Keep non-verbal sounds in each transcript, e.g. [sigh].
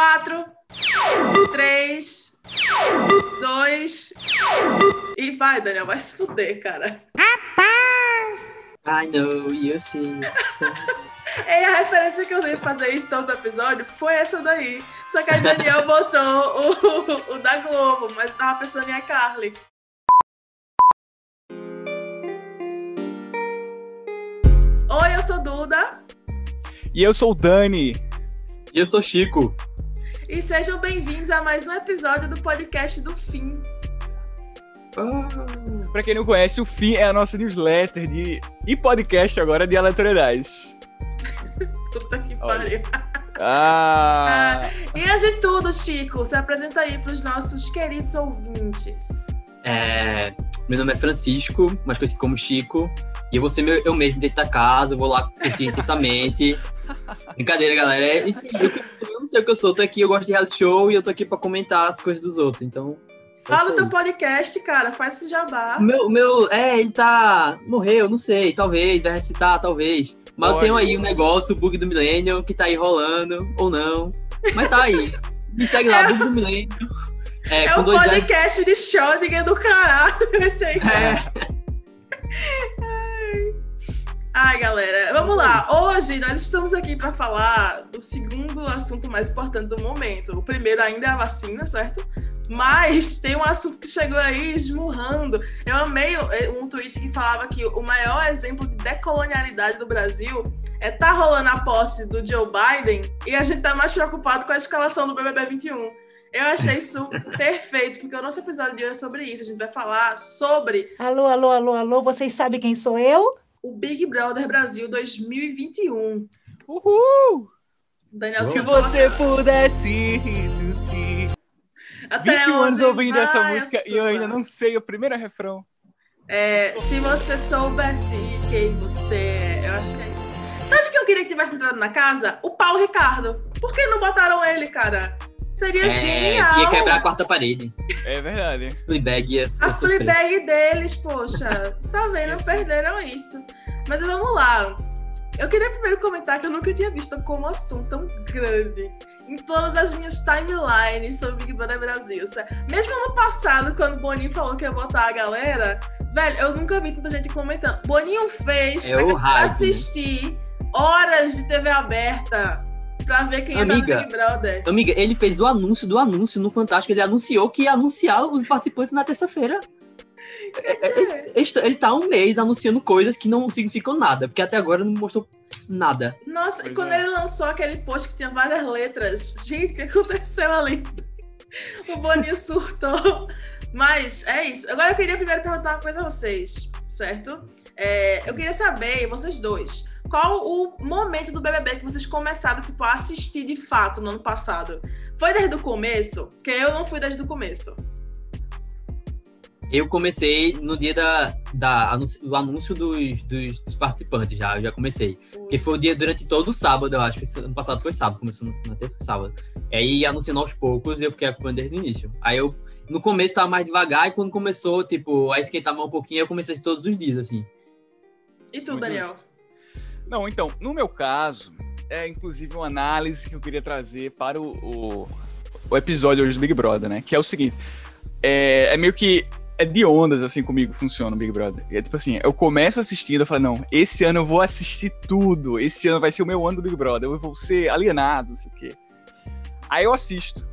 Quatro, três, dois. E vai, Daniel, vai se fuder, cara. I know, you see. [laughs] E a referência que eu dei fazer isso todo episódio foi essa daí. Só que a Daniel botou o, o da Globo, mas eu tava pensando em a Carly. Oi, eu sou Duda. E eu sou o Dani. E eu sou Chico. E sejam bem-vindos a mais um episódio do podcast do Fim. Ah, Pra quem não conhece, o FIM é a nossa newsletter de... e podcast agora de aleatoriedades. [laughs] Puta que Olha. pariu. Ah, E antes de tudo, Chico, se apresenta aí pros nossos queridos ouvintes. é, meu nome é Francisco, mais conhecido como Chico. E eu vou ser meu- eu mesmo dentro da casa, eu vou lá curtir intensamente. [laughs] Brincadeira, galera. É, eu, eu eu não sei o que eu sou, tô aqui, eu gosto de reality show e eu tô aqui pra comentar as coisas dos outros. Então. é Fala o teu podcast, cara, faz esse jabá. O meu, o meu, é, ele tá. Morreu, não sei, talvez, vai recitar, talvez. Mas eu Olha. tenho aí um negócio, o bug do Millennium, que tá aí rolando, ou não. Mas tá aí. Me segue lá, bug do Millennium. É, É com um S. podcast de Schrödinger do caralho, [laughs] esse aí. É, [laughs] Ai, galera, vamos lá. Hoje nós estamos aqui para falar do segundo assunto mais importante do momento. O primeiro ainda é a vacina, certo? Mas tem um assunto que chegou aí esmurrando. Eu amei eh, um tweet que falava que o maior exemplo de decolonialidade do Brasil é tá rolando a posse do Joe Biden e a gente tá mais preocupado com a escalação do BBB 21. Eu achei isso [laughs] perfeito, porque o nosso episódio de hoje é sobre isso. A gente vai falar sobre Alô, alô, alô, alô, vocês sabem quem sou eu? O Big Brother Brasil 2021. uhul! Daniel Se você pudesse até 21 anos ouvindo essa música e eu sua- ainda não sei o primeiro refrão. É, se você soubesse quem você é, eu acho que é isso. Sabe que eu queria que tivesse entrado na casa? O Paulo Ricardo. Por que não botaram ele, cara? Seria é, genial. ia quebrar a quarta parede. É verdade. Fleabag ia, ia A. Fleabag deles, poxa. Tá vendo? Isso. Perderam isso. Mas vamos lá. Eu queria primeiro comentar que eu nunca tinha visto como assunto tão grande em todas as minhas timelines sobre Big Brother Brasil. Mesmo ano passado, quando o Boninho falou que ia botar a galera, velho, eu nunca vi tanta gente comentando. Boninho fez É né? assistir horas de TV aberta pra ver quem no Amiga, Big Brother. Amiga, ele fez o anúncio do anúncio no Fantástico. Ele anunciou que ia anunciar os participantes na terça-feira. É. Ele, está- ele tá há um mês anunciando coisas que não significam nada, porque até agora não mostrou nada. Nossa, e Pois quando é. ele lançou aquele post que tinha várias letras, gente, o que aconteceu ali? O Boninho surtou. Mas é isso. Agora eu queria primeiro perguntar uma coisa a vocês, certo? É, eu queria saber, vocês dois, qual o momento do BBB que vocês começaram tipo, a assistir de fato no ano passado? Foi desde o começo? Porque eu não fui desde o começo. Eu comecei no dia da, da do anúncio dos, dos, dos participantes, já, eu já comecei. Que foi o dia durante todo o sábado, eu acho. Ano passado foi sábado, começou na terça foi sábado. Aí anunciando aos poucos e eu fiquei acompanhando desde o início. Aí eu, no começo, tava mais devagar, e quando começou, tipo, a esquentar um pouquinho, eu comecei todos os dias, assim. E tu, Muito Daniel? justo. Não, então, no meu caso, é inclusive uma análise que eu queria trazer para o, o, o episódio hoje do Big Brother, né? Que é o seguinte: é, é meio que. É de ondas, assim, comigo funciona o Big Brother. É tipo assim, eu começo assistindo, eu falo, não, esse ano eu vou assistir tudo. Esse ano vai ser o meu ano do Big Brother. Eu vou ser alienado, não sei o quê. Aí eu assisto.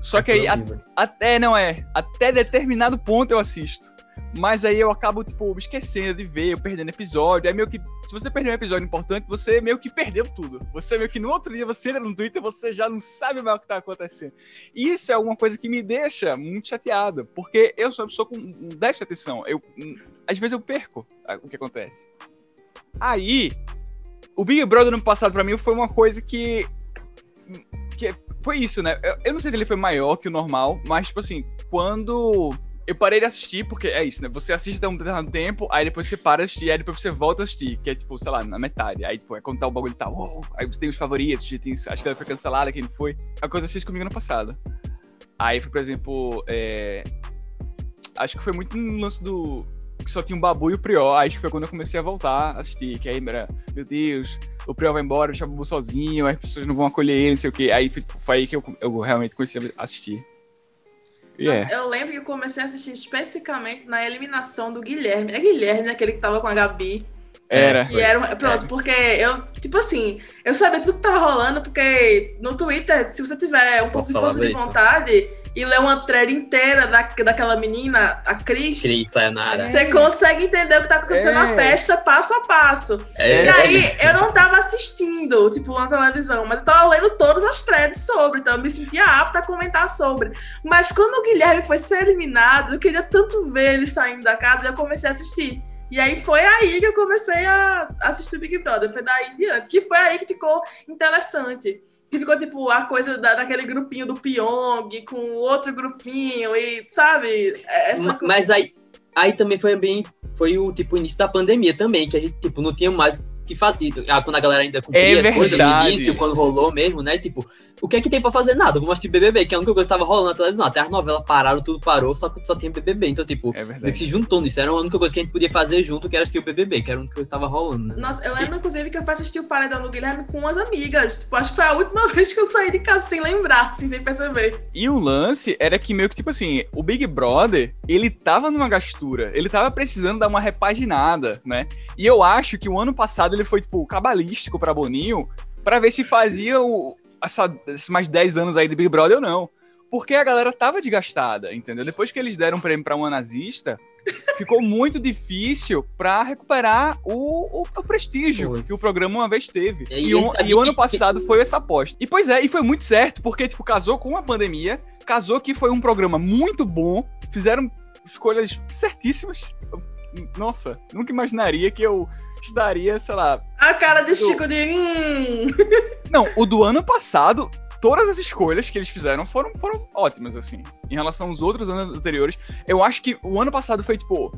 Só que aí, a- até, não é, até determinado ponto eu assisto. Mas aí eu acabo, tipo, esquecendo de ver, eu perdendo episódio. É meio que, se você perder um episódio importante, você meio que perdeu tudo. Você meio que no outro dia, você entra no Twitter, você já não sabe mais o que tá acontecendo. E isso é alguma coisa que me deixa muito chateado, porque eu sou uma pessoa com déficit atenção. Eu, às vezes eu perco o que acontece. Aí, o Big Brother no passado pra mim foi uma coisa que que foi isso, né? Eu, eu não sei se ele foi maior que o normal, mas, tipo assim, quando eu parei de assistir, porque é isso, né? Você assiste até um determinado tempo, aí depois você para de assistir, aí depois você volta a assistir, que é tipo, sei lá, na metade. Aí, tipo, é quando tá o bagulho tá, uou, aí você tem os favoritos, tem, acho que ela foi cancelada, quem foi. A coisa eu fiz comigo no passado. Aí foi, por exemplo, é, acho que foi muito no lance do. Que só tinha um babu e o Prior. Acho que foi quando eu comecei a voltar a assistir. Que aí era, meu Deus, o Priol vai embora, deixa o Bubu sozinho, as pessoas não vão acolher ele, não sei o quê. Aí foi, foi aí que eu, eu realmente comecei a assistir. É. Eu lembro que eu comecei a assistir especificamente na eliminação do Guilherme. É Guilherme, né? aquele que tava com a Gabi. Era. E era, um- pronto, porque eu, tipo assim, eu sabia tudo que tava rolando, porque no Twitter, se você tiver um Só pouco de força de isso. E ler uma thread inteira da, daquela menina, a Cris, Cris, Sayonara. você consegue entender o que tá acontecendo na É. festa passo a passo. É, E aí, eu não tava assistindo, tipo, na televisão, mas eu tava lendo todas as threads sobre, então eu me sentia apta a comentar sobre. Mas quando o Guilherme foi ser eliminado, eu queria tanto ver ele saindo da casa, e eu comecei a assistir. E aí foi aí que eu comecei a assistir o Big Brother, foi daí em diante, que foi aí que ficou interessante. Que ficou, tipo, a coisa da, daquele grupinho do Pyong com outro grupinho, e, sabe? Essa Ma- Mas aí, aí também foi bem. Foi o tipo início da pandemia também, que a gente tipo, não tinha mais que fazer. Ah, Quando a galera ainda cumpria É as coisas no início, quando rolou mesmo, né? Tipo, o que é que tem pra fazer? Nada, vamos assistir BBB, que é a única coisa que tava rolando na televisão. Até as novelas pararam, tudo parou, só que só tinha BBB. Então, tipo, É meio que se juntou nisso. Era a única coisa que a gente podia fazer junto, que era assistir o BBB, que era a única coisa que tava rolando, né? Nossa, eu lembro, inclusive, que eu fui assistir o Paredão do Guilherme com umas amigas. Tipo, acho que foi a última [laughs] vez que eu saí de casa sem lembrar, assim, sem perceber. E o lance era que meio que, tipo assim, o Big Brother, ele tava numa gastura, ele tava precisando dar uma repaginada, né? E eu acho que o ano passado ele foi, tipo, cabalístico pra Boninho, pra ver se fazia o, essa, esses mais 10 anos aí de Big Brother ou não. Porque a galera tava desgastada, entendeu? Depois que eles deram um prêmio pra uma nazista, [laughs] ficou muito difícil pra recuperar o, o, o prestígio Foi. que o programa uma vez teve. E E, sabia e o ano que- passado foi essa aposta. E pois é, e foi muito certo, porque, tipo, casou com a pandemia, casou que foi um programa muito bom, fizeram escolhas certíssimas. Nossa, nunca imaginaria que eu estaria, sei lá. A cara de Eu- Chico de. Hum. Não, o do ano passado, todas as escolhas que eles fizeram foram, foram ótimas, assim. Em relação aos outros anos anteriores, eu acho que o ano passado foi, tipo,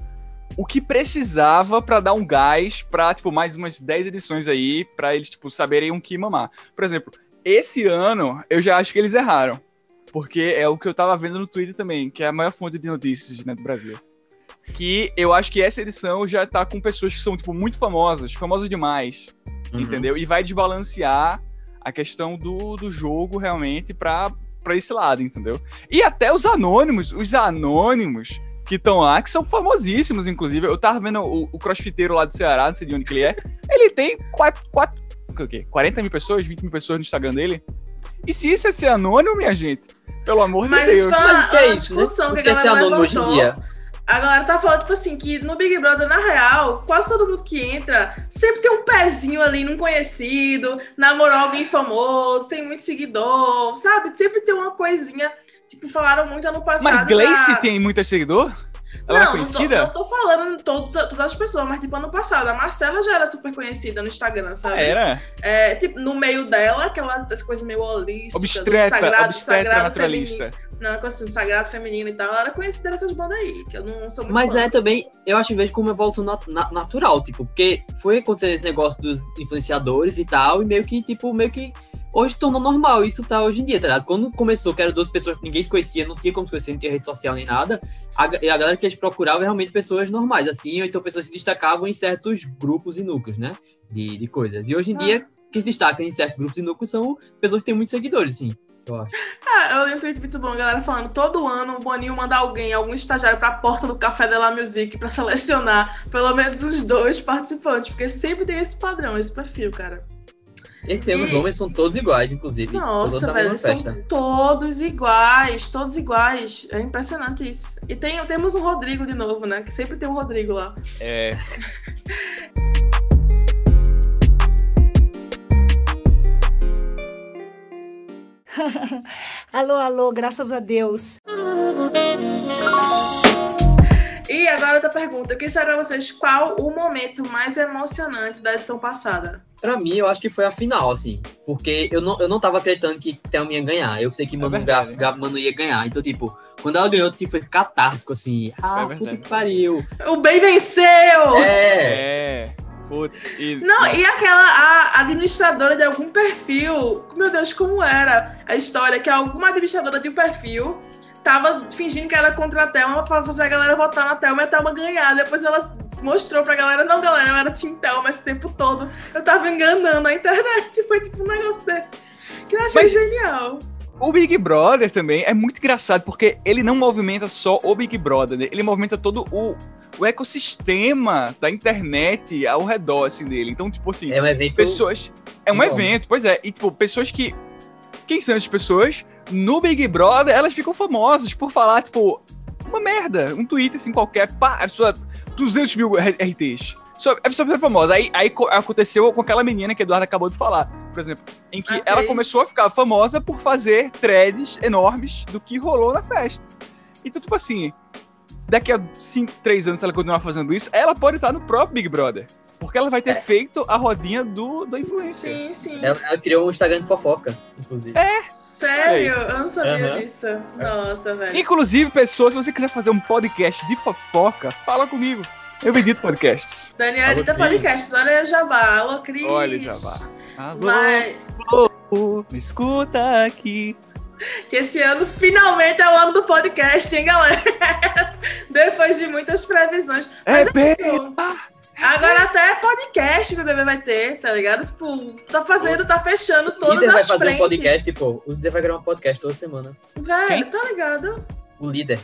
o que precisava pra dar um gás pra, tipo, mais umas 10 edições aí, pra eles, tipo, saberem o que mamar. Por exemplo, esse ano, eu já acho que eles erraram. Porque é o que eu tava vendo no Twitter também, que é a maior fonte de notícias, né, do Brasil. Que eu acho que essa edição já tá com pessoas que são, tipo, muito famosas, famosas demais Uhum. entendeu? E vai desbalancear a questão do, do jogo realmente pra, pra esse lado, entendeu? E até os anônimos, os anônimos que estão lá, que são famosíssimos, inclusive. Eu tava vendo o, o crossfiteiro lá do Ceará, não sei de onde que ele é. Ele tem quatro, quatro, o quê? 40 mil pessoas, 20 mil pessoas no Instagram dele. E se isso é ser anônimo, minha gente? Pelo amor Mas de Deus. Mas o que a é isso, né? discussão O que a é ser anônimo hoje em levantou. dia? A galera tá falando, tipo assim, que no Big Brother, na real, quase todo mundo que entra sempre tem um pezinho ali num conhecido, namorou alguém famoso, tem muito seguidor, sabe? Sempre tem uma coisinha. Tipo, falaram muito ano passado. Mas Gleice tem muita seguidor? Ela é não, não tô, conhecida? não tô falando todo, todas as pessoas, mas tipo, ano passado, a Marcela já era super conhecida no Instagram, sabe? Era. É, tipo, no meio dela, aquelas coisas meio holísticas. Obstreta, sagrado, obstetra sagrado naturalista. feminino. Com assim, sagrado feminino e tal. Ela era conhecida nessas bandas aí, que eu não sou muito Mas fã. é também, eu acho que vejo como uma evolução nat- na- natural, tipo, porque foi acontecer esse negócio dos influenciadores e tal, e meio que, tipo, meio que hoje tornou normal, isso tá hoje em dia, tá ligado? Quando começou, que eram duas pessoas que ninguém se conhecia, não tinha como se conhecer, não tinha rede social nem nada, a, a galera que eles procuravam realmente pessoas normais, assim, ou então pessoas que se destacavam em certos grupos e núcleos, né? De, de coisas. E hoje em Ah. dia, que se destacam em certos grupos e núcleos são pessoas que têm muitos seguidores, sim. Eu acho. Ah, eu li um tweet muito bom, a galera falando, todo ano o Boninho manda alguém, algum estagiário pra porta do Café Della Music pra selecionar pelo menos os dois participantes, porque sempre tem esse padrão, esse perfil, cara. Esse ano os E- homens são todos iguais, inclusive. todos Nossa, da velho, mesma eles festa. são todos iguais, todos iguais. É impressionante isso. E tem, temos um Rodrigo de novo, né? Que sempre tem um Rodrigo lá. É. [laughs] Alô, alô, graças a Deus. E agora outra pergunta. Eu queria saber pra vocês qual o momento mais emocionante da edição passada. Pra mim, eu acho que foi a final, assim. Porque eu não, eu não tava acreditando que Thelma ia ganhar. Eu sei que Manu, verdade. Gaf- Manu ia ganhar. Então, tipo, quando ela ganhou, tipo, foi catártico, assim. Ah, É puta que pariu. O bem venceu! É. É. Putz, e. Não, e aquela a administradora de algum perfil, meu Deus, como era a história? Que alguma administradora de um perfil tava fingindo que era contra a Thelma pra fazer a galera votar na Thelma e a Thelma ganhar. Depois ela mostrou pra galera, não, galera, eu era Tintel, mas esse tempo todo eu tava enganando a internet. Foi tipo um negócio desse. Que eu achei Mas- genial. O Big Brother também é muito engraçado, porque ele não movimenta só o Big Brother, né? ele movimenta todo o, o ecossistema da internet ao redor, assim, dele. Então, tipo assim, É um evento. pessoas... É um Bom. evento, pois é. E, tipo, pessoas que... Quem são essas pessoas? No Big Brother, elas ficam famosas por falar, tipo, uma merda. Um tweet, assim, qualquer. Pá, a pessoa... 200 mil RTs. Só, a pessoa é famosa. Aí, aí co- aconteceu com aquela menina que a Eduardo acabou de falar, por exemplo. Em que Ah, ela fez. começou a ficar famosa por fazer threads enormes do que rolou na festa. Então, tipo assim, daqui a 5, 3 anos, se ela continuar fazendo isso, ela pode estar no próprio Big Brother. Porque ela vai ter É. feito a rodinha do, do influencer. Sim, sim. Ela, ela criou um Instagram de fofoca, inclusive. Sério, eu não sabia Aham. disso. Nossa, velho. Inclusive, pessoas, se você quiser fazer um podcast de fofoca, fala comigo. Eu edito podcasts. Daniel Alô, podcasts, olha Jabá, alô Cris. Olha, Jabá. Alô, Mas me escuta aqui. Que esse ano finalmente é o ano do podcast, hein, galera? [laughs] Depois de muitas previsões. É, bem. Agora até podcast o BBB vai ter, tá ligado? Tipo, tá fazendo, tá fechando O todas líder vai as fazer frentes. um podcast, pô. O líder vai gravar um podcast toda semana. Velho, Quem? tá ligado? O líder.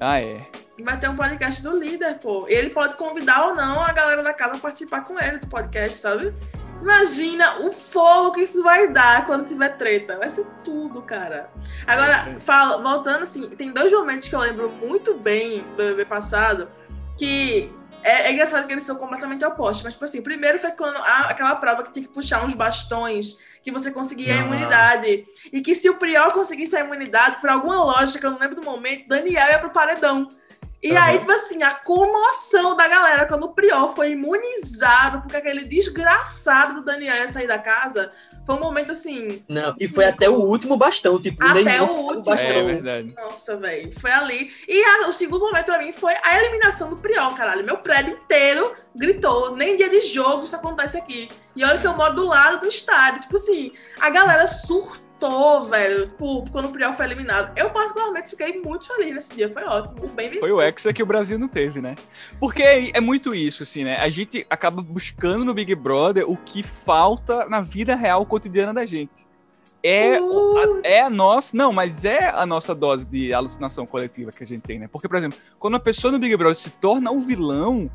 Ah, é. Vai ter um podcast do líder, pô. Ele pode convidar ou não a galera da casa a participar com ele do podcast, sabe? Imagina o fogo que isso vai dar quando tiver treta. Vai ser tudo, cara. Agora, É fala- voltando assim, tem dois momentos que eu lembro muito bem do BBB passado, que é, é engraçado que eles são completamente opostos. Mas, tipo assim, o primeiro foi quando a- aquela prova que tinha que puxar uns bastões que você conseguia a Ah. imunidade. E que se o Prior conseguisse a imunidade, por alguma lógica, eu não lembro do momento, Daniel ia pro paredão. E Aham. aí, tipo assim, a comoção da galera quando o Prior foi imunizado, porque aquele desgraçado do Daniel ia sair da casa, foi um momento assim. Não, e foi até o último bastão, tipo, Até nem o último. bastão. É verdade. Nossa, velho. Foi ali. E a- o segundo momento pra mim foi a eliminação do Priol, caralho. Meu prédio inteiro gritou. Nem dia de jogo isso acontece aqui. E olha que eu moro do lado do estádio. Tipo assim, a galera surtou, velho. Tipo, quando o Priol foi eliminado. Eu, particularmente, fiquei muito feliz nesse dia. Foi ótimo. O bem vencido. Foi o Hexa que o Brasil não teve, né? Porque é é muito isso, assim, né? A gente acaba buscando no Big Brother o que falta na vida real cotidiana da gente. É, o- Putz. é a nossa. Não, mas é a nossa dose de alucinação coletiva que a gente tem, né? Porque, por exemplo, quando a pessoa no Big Brother se torna um vilão,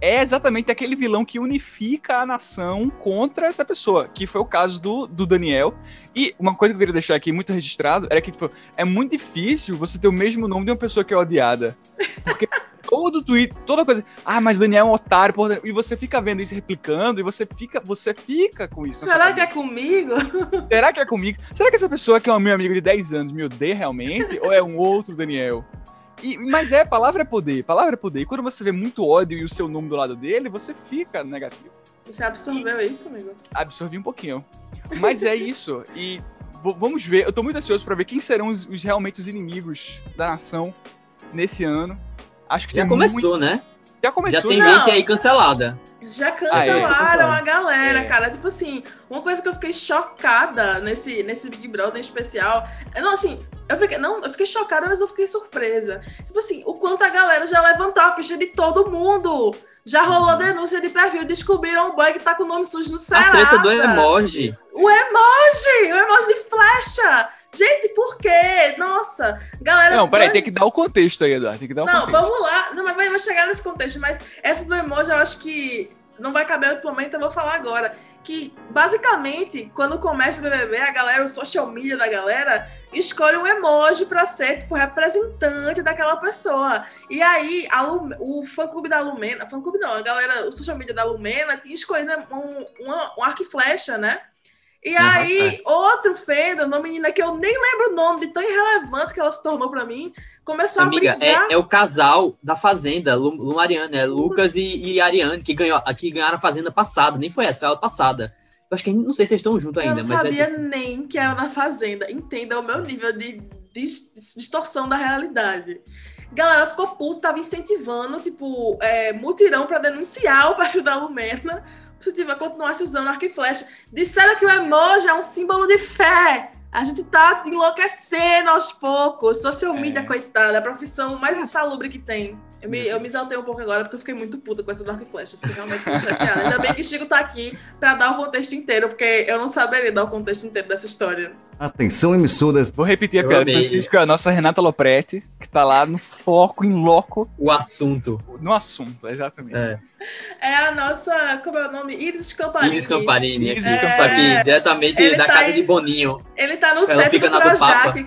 é exatamente aquele vilão que unifica a nação contra essa pessoa, que foi o caso do, do Daniel. E uma coisa que eu queria deixar aqui muito registrado era que, tipo, é muito difícil você ter o mesmo nome de uma pessoa que é odiada. Porque [laughs] todo tweet, toda coisa, ah, mas Daniel é um otário, porra", e você fica vendo isso replicando, e você fica, você fica com isso. Será que é comigo? [laughs] Será que é comigo? Será que essa pessoa que é um meu amigo de 10 anos me odeia realmente? ou é um outro Daniel? E, mas é, palavra é poder, palavra é poder. E quando você vê muito ódio e o seu nome do lado dele, você fica negativo. Você absorveu isso, amigo? Absorvi um pouquinho. Mas é isso. E vamos ver. Eu tô muito ansioso pra ver quem serão os, os- realmente os inimigos da nação nesse ano. Acho que Já tem começou, né? Já começou. Já tem Não. gente aí cancelada. Já Ah, é, cancelaram cancelaram. a galera, É. cara. Tipo assim, uma coisa que eu fiquei chocada nesse, nesse Big Brother em especial. Não, assim, eu fiquei, não, eu fiquei chocada, mas não fiquei surpresa. Tipo assim, o quanto a galera já levantou a ficha de todo mundo. Já rolou denúncia de perfil, descobriram um boy que tá com o nome sujo no A Serasa. treta do emoji. O emoji! O emoji flecha! Gente, por quê? Nossa, galera. Não, peraí, dois- tem que dar o contexto aí, Eduardo. Tem que dar o não, vamos lá. Não, mas vai, chegar nesse contexto. Mas essa do emoji eu acho que não vai caber outro momento, eu vou falar agora. Que basicamente, quando começa o BBB, a galera, o social media da galera, escolhe um emoji pra ser tipo representante daquela pessoa. E aí, a Lu- o fã clube da Lumena, fã clube não, a galera, o social media da Lumena tinha escolhido um, uma- um arco e flecha, né? E Aham, aí, outro fandom, uma menina que eu nem lembro o nome, de tão irrelevante que ela se tornou pra mim, começou Amiga, a brigar. é, é o casal da Fazenda, Lu, Lu Ariane, é Lucas e, e Ariane, que, ganhou, que ganharam a Fazenda passada. Nem foi essa, foi a passada. Eu acho que não sei se eles estão juntos Eu ainda, não mas sabia é. nem que era na Fazenda. Entenda o meu nível de dis- distorção da realidade. Galera ficou puta, tava incentivando, tipo, é, mutirão pra denunciar o perfil da Lumena. Se tiver continuasse usando arco e flecha. Disseram que o emoji é um símbolo de fé. A gente tá enlouquecendo aos poucos. Social É. media, coitada, é a profissão mais insalubre que tem. Eu me, eu me exaltei um pouco agora porque eu fiquei muito puta com essa Dark Flash. Eu fiquei realmente chateada. Ainda bem que Chico tá aqui pra dar o contexto inteiro, porque eu não saberia dar o contexto inteiro dessa história. Atenção, emissoras. Vou repetir a Eu piada. amei. Francisco é a nossa Renata Lopretti, que tá lá no foco, em loco, O assunto. no assunto, exatamente. É. É a nossa. Como é o nome? Iris Camparini. Iris Camparini. Iris Camparini. Camparini. Aqui, diretamente Ele da tá casa aí- de Boninho. Ele tá no Ela teto fica do na do Papa. Projac,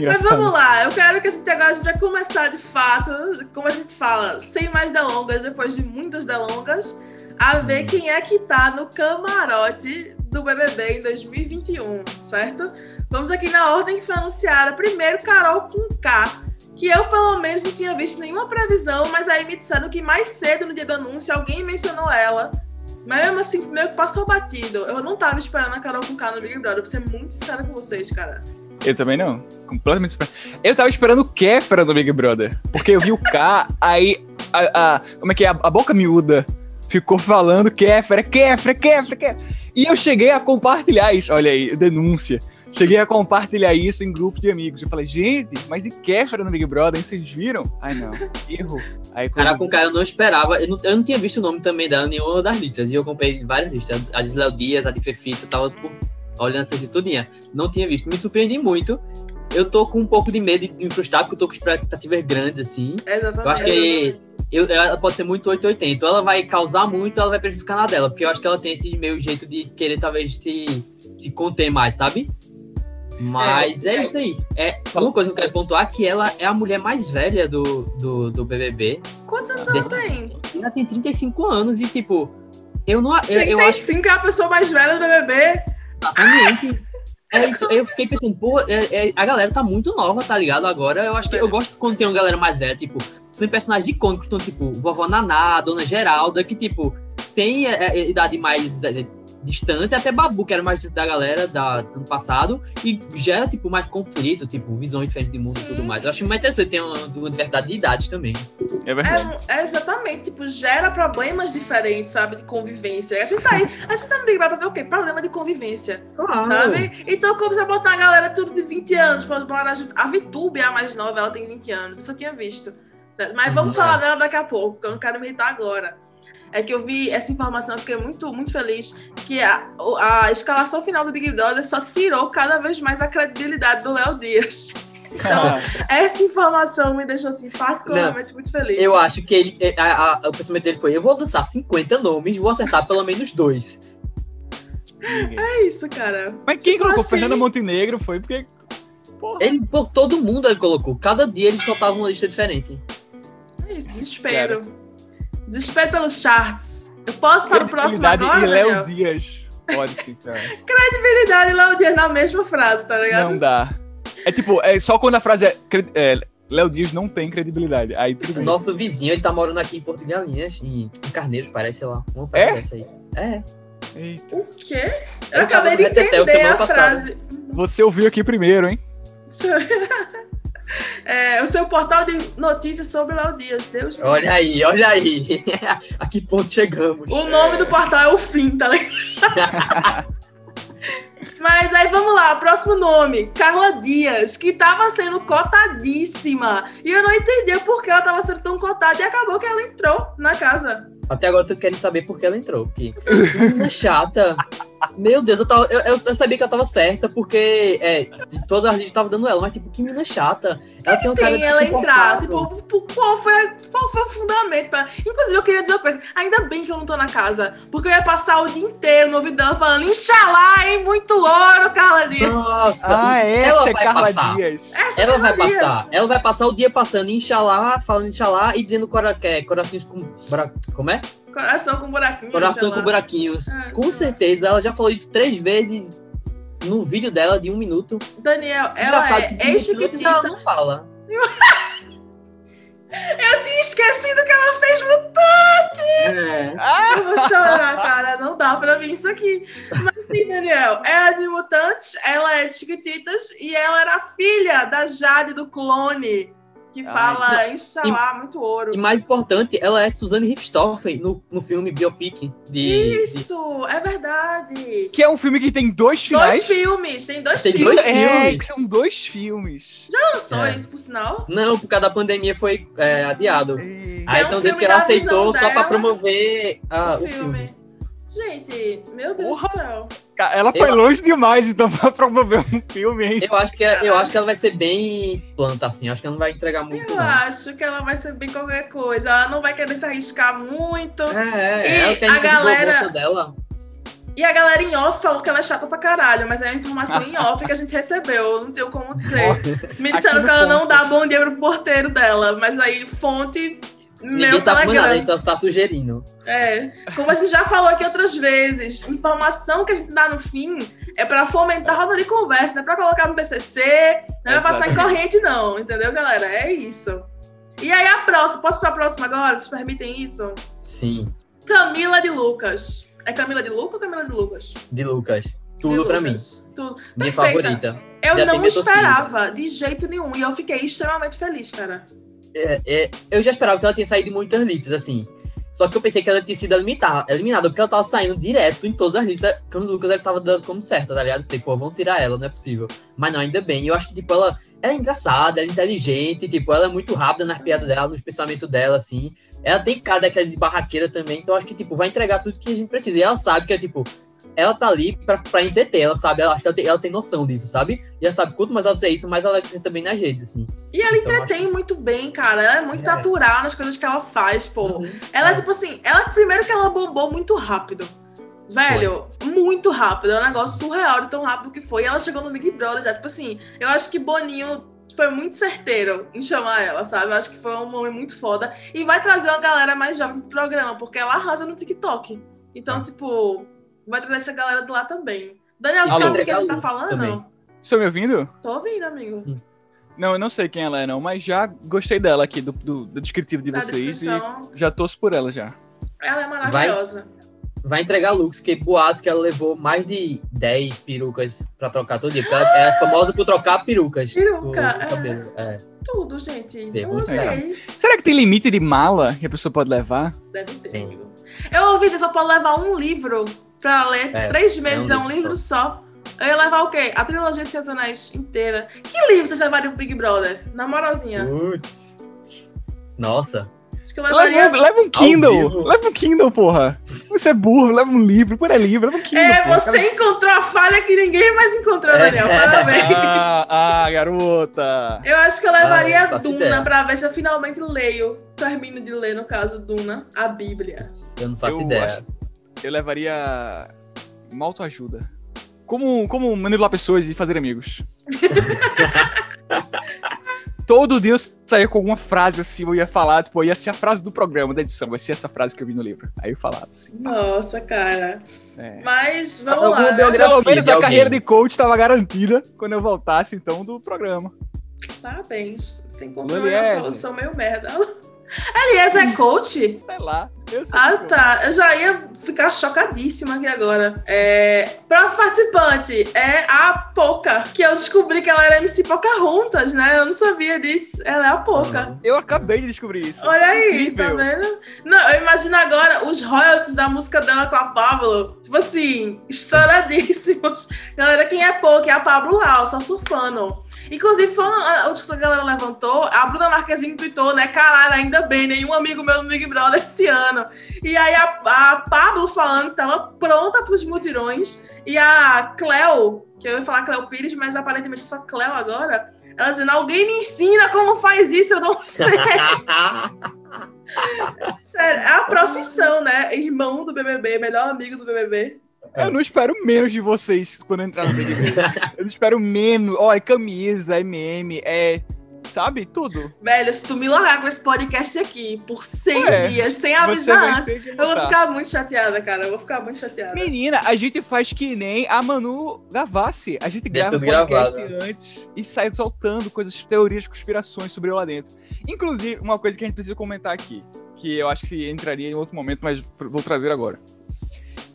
cara. Mas Engraçado. vamos lá, eu quero que a gente agora a gente vai começar de fato, como a gente fala, sem mais delongas, depois de muitas delongas, a ver quem é que tá no camarote do BBB em 2021, certo? Vamos aqui na ordem que foi anunciada. Primeiro, Carol com K, que eu pelo menos não tinha visto nenhuma previsão, mas aí me disseram que mais cedo no dia do anúncio alguém mencionou ela. Mas mesmo assim, meio que passou batido. Eu não tava esperando a Carol com K no Big Brother, vou ser muito sincera com vocês, cara. Eu também não. Completamente esperando. Eu tava esperando o Kéfera no Big Brother. Porque eu vi o K, aí. A, a- como é que é? A, a boca miúda ficou falando Kéfera, Kéfera, Kéfera, Kéfera. E eu cheguei a compartilhar isso. Olha aí, denúncia. Cheguei a compartilhar isso em grupo de amigos. Eu falei, gente, mas e Kéfera no Big Brother? Vocês viram? Ai, não. [laughs] Erro. Aí quando- Cara, com cara eu não esperava. Eu não, eu não tinha visto o nome também dela, nenhuma das listas. E eu comprei várias listas. A de Léo Dias, a de Fefito, tava por- olhando essa de tudinha. Não tinha visto. Me surpreendi muito. Eu tô com um pouco de medo de me frustrar, porque eu tô com expectativas grandes, assim. Exatamente. Eu acho que eu- ela pode ser muito 880. Ou ela vai causar muito, ela vai prejudicar na dela. Porque eu acho que ela tem esse meio jeito de querer, talvez, se, se conter mais, sabe? Mas é, isso aí. É, uma coisa que eu quero pontuar é que ela é a mulher mais velha do, do, do BBB. Quantos anos ela Desse- tem? Ela tem 35 anos e, tipo, eu não. Eu, eu acho 35 é a pessoa mais velha do BBB. Exatamente. É isso, eu fiquei pensando, pô, é- é- a galera tá muito nova, tá ligado? Agora, eu acho que eu gosto quando tem uma galera mais velha, tipo, são personagens icônicos, então, tipo, vovó Naná, Dona Geralda, que, tipo, tem é, é, idade mais distante, até Babu, que era mais distante da galera da, do ano passado, e gera, tipo, mais conflito, tipo, visões diferentes de mundo e tudo mais. Eu acho mais interessante ter uma, uma diversidade de idades também. É verdade. É, é exatamente, tipo, gera problemas diferentes, sabe, de convivência. A gente tá aí, a gente tá no Big Brother pra ver o quê? Problema de convivência, Claro. sabe? Então, como você botar a galera tudo de 20 anos, pode botar a a Vitube é a mais nova, ela tem 20 anos, isso eu tinha visto. Mas vamos Uhum, falar é. dela daqui a pouco, porque eu não quero me irritar agora. É que eu vi essa informação, eu fiquei muito, muito feliz que a, a escalação final do Big Brother só tirou cada vez mais a credibilidade do Léo Dias. Então, essa informação me deixou assim, particularmente muito feliz. Eu acho que ele, é, a- a- o pensamento dele foi: eu vou lançar 50 nomes, vou acertar pelo menos dois. É isso, cara. Mas quem colocou assim? Fernanda Montenegro foi porque. Porra. Ele, pô, todo mundo ele colocou. Cada dia ele soltava uma lista diferente. É isso, desespero. Desespero pelos charts. Eu posso para o próximo Credibilidade agora, e Léo Daniel? Dias. Pode sim, cara. Credibilidade e Léo Dias na mesma frase, tá ligado? Não dá. É tipo, é só quando a frase é, cre- é, Léo Dias não tem credibilidade. Aí tudo O bem. nosso vizinho, ele tá morando aqui em Porto de Galinhas, em, Carneiros, parece, sei lá. Uma É? dessa aí. É. Eita. O quê? Eu Eu acabei de entender a passada. frase. Você ouviu aqui primeiro, hein? [laughs] [laughs] É, o seu portal de notícias sobre Léo Dias, Deus Olha aí, olha aí. [laughs] a que ponto chegamos. O nome do portal é o fim, tá ligado? [laughs] Mas aí vamos lá, próximo nome, Carla Dias, que tava sendo cotadíssima. E eu não entendia por que ela tava sendo tão cotada e acabou que ela entrou na casa. Até agora eu tô querendo saber por que ela entrou. Porque menina chata. Meu Deus, eu, tava, eu, eu- eu sabia que ela tava certa, porque é, de todas as listas tava dando ela, mas tipo, que menina chata. Ela tem um cara Tem ela entrar, tipo, pô, qual foi, qual foi o fundamento? Pra... Inclusive, eu queria dizer uma coisa, ainda bem que eu não tô na casa, porque eu ia passar o dia inteiro no ouvido dela falando, Inxalá, hein, muito ouro, Carla Dias. Nossa, Ah, essa ela é vai Carla passar. Dias. Ela vai Dias. passar, ela vai passar o dia passando Inxalá, falando Inxalá e dizendo cora, que é, corações com. Como é? Coração com buraquinho. Coração com buraquinhos. É. Com certeza, ela já falou isso três vezes no vídeo dela de um minuto. Daniel, ela Engraçado é minutos ela ex-chiquitita. não fala. [laughs] Eu tinha esquecido que ela fez mutante. É. Eu vou chorar, cara. Não dá pra mim isso aqui. Mas sim, Daniel, ela é de mutantes, ela é de chiquititas e ela era filha da Jade do clone. Que Ai, fala instalar muito ouro. E mais importante, ela é Suzanne Richthofen no, no filme Biopic de. de- Isso, é verdade. Que é um filme que tem dois finais. Dois filmes, tem dois Tem filmes. dois é, filmes. que são dois filmes. lançou É. isso, por sinal. Não, por causa da pandemia foi é, adiado. E- Aí É um estão dizendo que ela aceitou só pra dela. promover ah, o o filme. filme. Gente, meu Deus Porra. do céu. Ela foi Eu- longe demais, então, [laughs] pra promover um filme, hein? Eu acho, que, é- eu acho que ela vai ser bem planta, assim. Acho que ela não vai entregar muito, Eu não. acho que ela vai ser bem qualquer coisa. Ela não vai querer se arriscar muito. É, E ela a galera- dela. E a galera em off falou que ela é chata pra caralho, mas é a informação em off que a gente recebeu. Não tenho como dizer. Me disseram que ela não dá bom dia pro porteiro dela, mas aí fonte. Ninguém Meu tá falando nada, então você tá sugerindo. É, como a gente já falou aqui outras vezes, informação que a gente dá no fim é pra fomentar a roda de conversa, não é pra colocar no PCC, não é pra passar em corrente, não, entendeu, galera? É isso. E aí, a próxima, posso pra próxima agora? Vocês permitem isso? Sim, Camila de Lucas. É Camila de Lucas ou Camila de Lucas? de Lucas. De Tudo pra mim. Lucas. Tudo. Minha Perfeita. favorita. Eu Já não esperava de jeito nenhum e eu fiquei extremamente feliz, cara. É, é, eu já esperava que ela tinha saído de muitas listas, assim. Só que eu pensei que ela tinha sido eliminada, eliminada porque ela tava saindo direto em todas as listas, quando o Lucas ele tava dando como certo, tá ligado? Pensei, pô, vão tirar ela, não é possível. Mas não, ainda bem. Eu acho que, tipo, ela, ela é engraçada, ela é inteligente, tipo, ela é muito rápida nas piadas dela, nos pensamentos dela, assim. Ela tem cara daquela de barraqueira também, então acho que, tipo, vai entregar tudo que a gente precisa. E ela sabe que é, tipo, ela tá ali pra, pra entreter, ela sabe, ela, acho que ela tem, ela tem noção disso, sabe? E ela sabe, quanto mais ela fizer isso, mais ela vai também nas redes, assim. E ela Então, eu acho entretém muito bem, cara. Ela é muito É. natural nas coisas que ela faz, pô. Uhum. Ela, É. tipo assim, ela primeiro que ela bombou muito rápido. Velho, muito rápido. É um negócio surreal de tão rápido que foi. E ela chegou no Big Brother já. Tipo assim, eu acho que Boninho foi muito certeiro em chamar ela, sabe? Eu acho que foi um momento muito foda. E vai trazer uma galera mais jovem pro programa, porque ela arrasa no TikTok. Então, Ah. tipo, vai trazer essa galera de lá também. Daniel, E sabe vai do que a gente tá falando? também. Estão me ouvindo? Tô ouvindo, amigo. Não, eu não sei quem ela é, não, mas já gostei dela aqui, do, do, do descritivo de Na vocês, e já torço por ela já. Ela é maravilhosa. vai entregar looks, que boatos que ela levou mais de 10 perucas pra trocar todo dia. Porque ela é famosa por trocar perucas. Peruca, é. cabelo. É. Tudo, gente. Amei. Será que tem limite de mala que a pessoa pode levar? Deve ter, amigo. Eu ouvi que só pode levar um livro pra ler. É, três meses é é um um livro livro só. Eu ia levar o quê? A trilogia de Seus Anéis inteira. Que livro vocês levariam pro Big Brother? Na moralzinha. Putz. Nossa. Acho que eu levaria. Leva, leva um Kindle! Leva um Kindle, porra! Você é burro, leva um livro, por é livro, leva um Kindle. É, porra. você encontrou a falha que ninguém mais encontrou, Daniel. É. Parabéns. [laughs] Ah, ah, garota! Eu acho que eu levaria Ah, Duna ideia. pra ver se eu finalmente leio. Termino de ler, no caso, Duna, a Bíblia. Eu não faço Eu ideia. acho- Eu levaria uma autoajuda. Como, como manipular pessoas e fazer amigos. [laughs] Todo dia eu saía com alguma frase assim, eu ia falar, tipo, ia ser a frase do programa, da edição, vai ser essa frase que eu vi no livro. Aí eu falava assim. Nossa, cara. É. Mas vamos Alguma lá. né? biografia Pelo menos a alguém. carreira de coach estava garantida quando eu voltasse, então, do programa. Parabéns. Você encontrou uma solução meio merda. [laughs] Eliezer é coach? Sei lá. Ah, tá. Eu já ia ficar chocadíssima aqui agora. É... Próximo participante é a Poca, que eu descobri que ela era MC Pocahontas, né? Eu não sabia disso. Ela é a Poca. Eu acabei de descobrir isso. Olha aí, Incrível. tá vendo? Não, eu imagino agora os royalties da música dela com a Pablo. Tipo assim, estouradíssimos. Galera, quem é Poca é a Pablo Lau, só surfando. Inclusive, uma a última que a galera levantou, a Bruna Marquezine tweetou, né? Caralho, ainda bem, nenhum amigo meu no Big Brother esse ano. E aí a, a Pablo falando que tava pronta pros mutirões. E a Cleo, que eu ia falar Cleo Pires, mas aparentemente é só Cleo agora. Ela dizendo, alguém me ensina como faz isso, eu não [laughs] sei. [laughs] Sério, é a profissão, né? Irmão do BBB, melhor amigo do BBB. Eu não espero menos de vocês quando eu entrar no Big Brother. [laughs] Eu não espero menos. Ó, é camisa, é meme, é. Sabe? Tudo. Velho, se tu me largar com esse podcast aqui por 100 Ué, dias, sem avisar antes, eu vou ficar muito chateada, cara. Eu vou ficar muito chateada. Menina, a gente faz que nem a Manu Gavassi. A gente Deixa grava um podcast gravado. antes e sai soltando coisas, teorias, conspirações sobre eu lá dentro. Inclusive, uma coisa que a gente precisa comentar aqui, que eu acho que entraria em outro momento, mas vou trazer agora.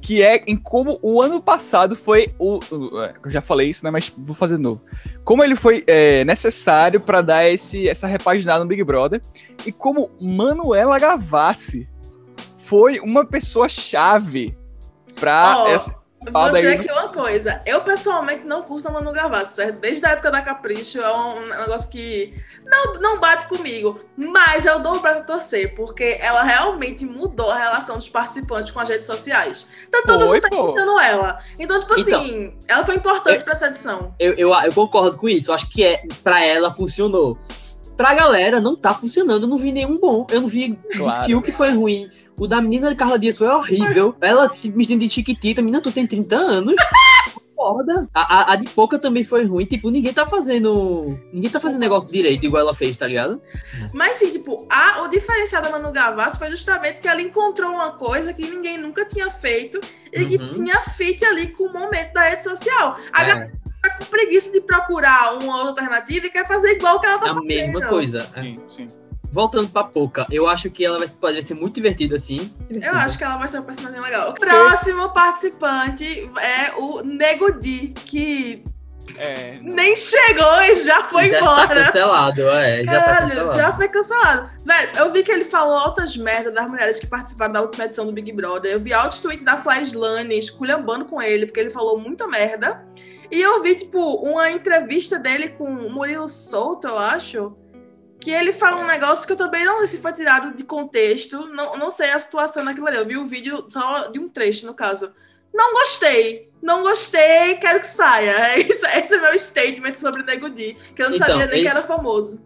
Que é em como o ano passado foi o. é, eu já falei isso, né? Mas vou fazer de novo. Como ele foi é, necessário para dar esse, essa repaginada no Big Brother e como Manuela Gavassi foi uma pessoa chave para Ó, essa. Vou dizer aqui uma coisa. Eu, pessoalmente, não curto a Manu Gavassi, certo? Desde a época da Capricho, é um negócio que não, não bate comigo. Mas eu dou o braço a torcer, porque ela realmente mudou a relação dos participantes com as redes sociais. Então todo Foi, mundo tá imitando ela. Então, tipo Então, assim, ela foi importante pra essa edição. Eu, eu, eu concordo com isso. Eu acho que é, pra ela funcionou. Pra galera, não tá funcionando. Eu não vi nenhum bom. Eu não vi Claro. de fio que foi ruim. O da menina Carla Dias foi horrível. Ela se vestindo de chiquitita. Menina, tu tem 30 anos. Foda. A, a, a de Poca também foi ruim. Tipo, ninguém tá fazendo. Ninguém tá fazendo negócio direito, igual ela fez, tá ligado? Mas sim, tipo, a, o diferencial da Manu Gavassi foi justamente que ela encontrou uma coisa que ninguém nunca tinha feito e que Uhum. tinha fit ali com o momento da rede social. A É, tá com preguiça de procurar uma outra alternativa e quer fazer igual que ela tá a fazendo. mesma coisa. É. Sim, sim. Voltando pra Poca, eu acho que ela vai, pode ser muito divertida assim. Eu acho que ela vai ser uma personagem legal. O próximo participante é o Nego Di, que É, nem chegou e já foi já está embora. cancelado, é. Já tá Caralho, cancelado. já foi cancelado. Velho, eu vi que ele falou altas merdas das mulheres que participaram da última edição do Big Brother. Eu vi altos tweets da Flaslane esculhambando com ele, porque ele falou muita merda. E eu vi, tipo, uma entrevista dele com o Murilo Souto, eu acho. Que ele fala um negócio que eu também não sei se foi tirado de contexto. Não, não sei a situação naquilo ali. Eu vi o vídeo só de um trecho, no caso. Não gostei. Não gostei, quero que saia. [laughs] É isso, esse é meu statement sobre Nego Di. Que eu não Então, sabia nem ele- que era famoso.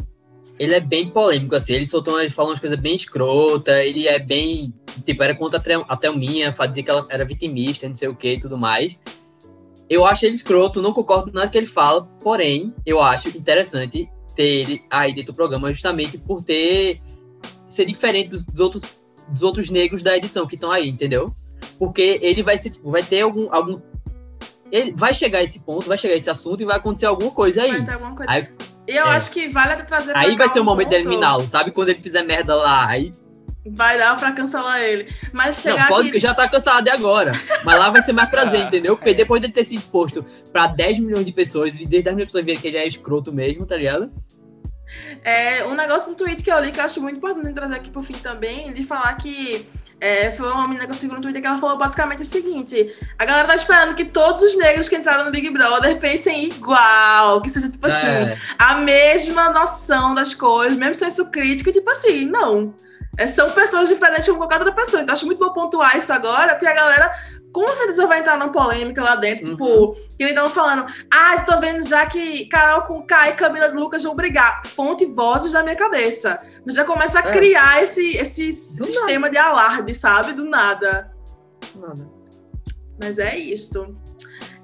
Ele é bem polêmico, assim. Ele soltou, ele falou umas coisas bem escrota. Ele é bem. Tipo, era contra a Thelminha, dizia que ela era vitimista, não sei o que e tudo mais. Eu acho ele escroto, não concordo com nada que ele fala, porém, eu acho interessante ter ele aí dentro do programa, justamente por ter. ser diferente dos, dos outros, dos outros negros da edição que estão aí, entendeu? Porque ele vai ser, tipo, vai ter algum. algum ele vai chegar a esse ponto, vai chegar a esse assunto e vai acontecer alguma coisa aí. Alguma coisa. Aí- e eu é. acho que vale trazer Aí vai ser o um momento de eliminá-lo, sabe? Quando ele fizer merda lá. Aí, Vai dar pra cancelar ele. Mas não, chegar pode, aqui... porque já tá cansado de agora. Mas lá vai ser mais prazer, [laughs] entendeu? Porque É. depois dele ter se exposto pra 10 milhões de pessoas, e desde 10 milhões de pessoas verem que ele é escroto mesmo, tá ligado? É, um negócio no tweet que eu li que eu acho muito importante trazer aqui pro fim também, de falar que é, foi uma menina que eu sigo no Twitter que ela falou basicamente o seguinte: a galera tá esperando que todos os negros que entraram no Big Brother pensem igual, que seja tipo assim, É, a mesma noção das coisas, mesmo senso crítico, e tipo assim, não. É, são pessoas diferentes como qualquer outra pessoa. Então, acho muito bom pontuar isso agora, porque a galera com certeza vai entrar numa polêmica lá dentro. Uhum. Tipo, que eles estavam falando, ah, estou vendo já que Carol com Kai e Camila Lucas vão brigar. Fonte vozes na minha cabeça. Mas já começa a É. criar esse, esse Do sistema de alarde, sabe? Do nada. nada. Mas é isto.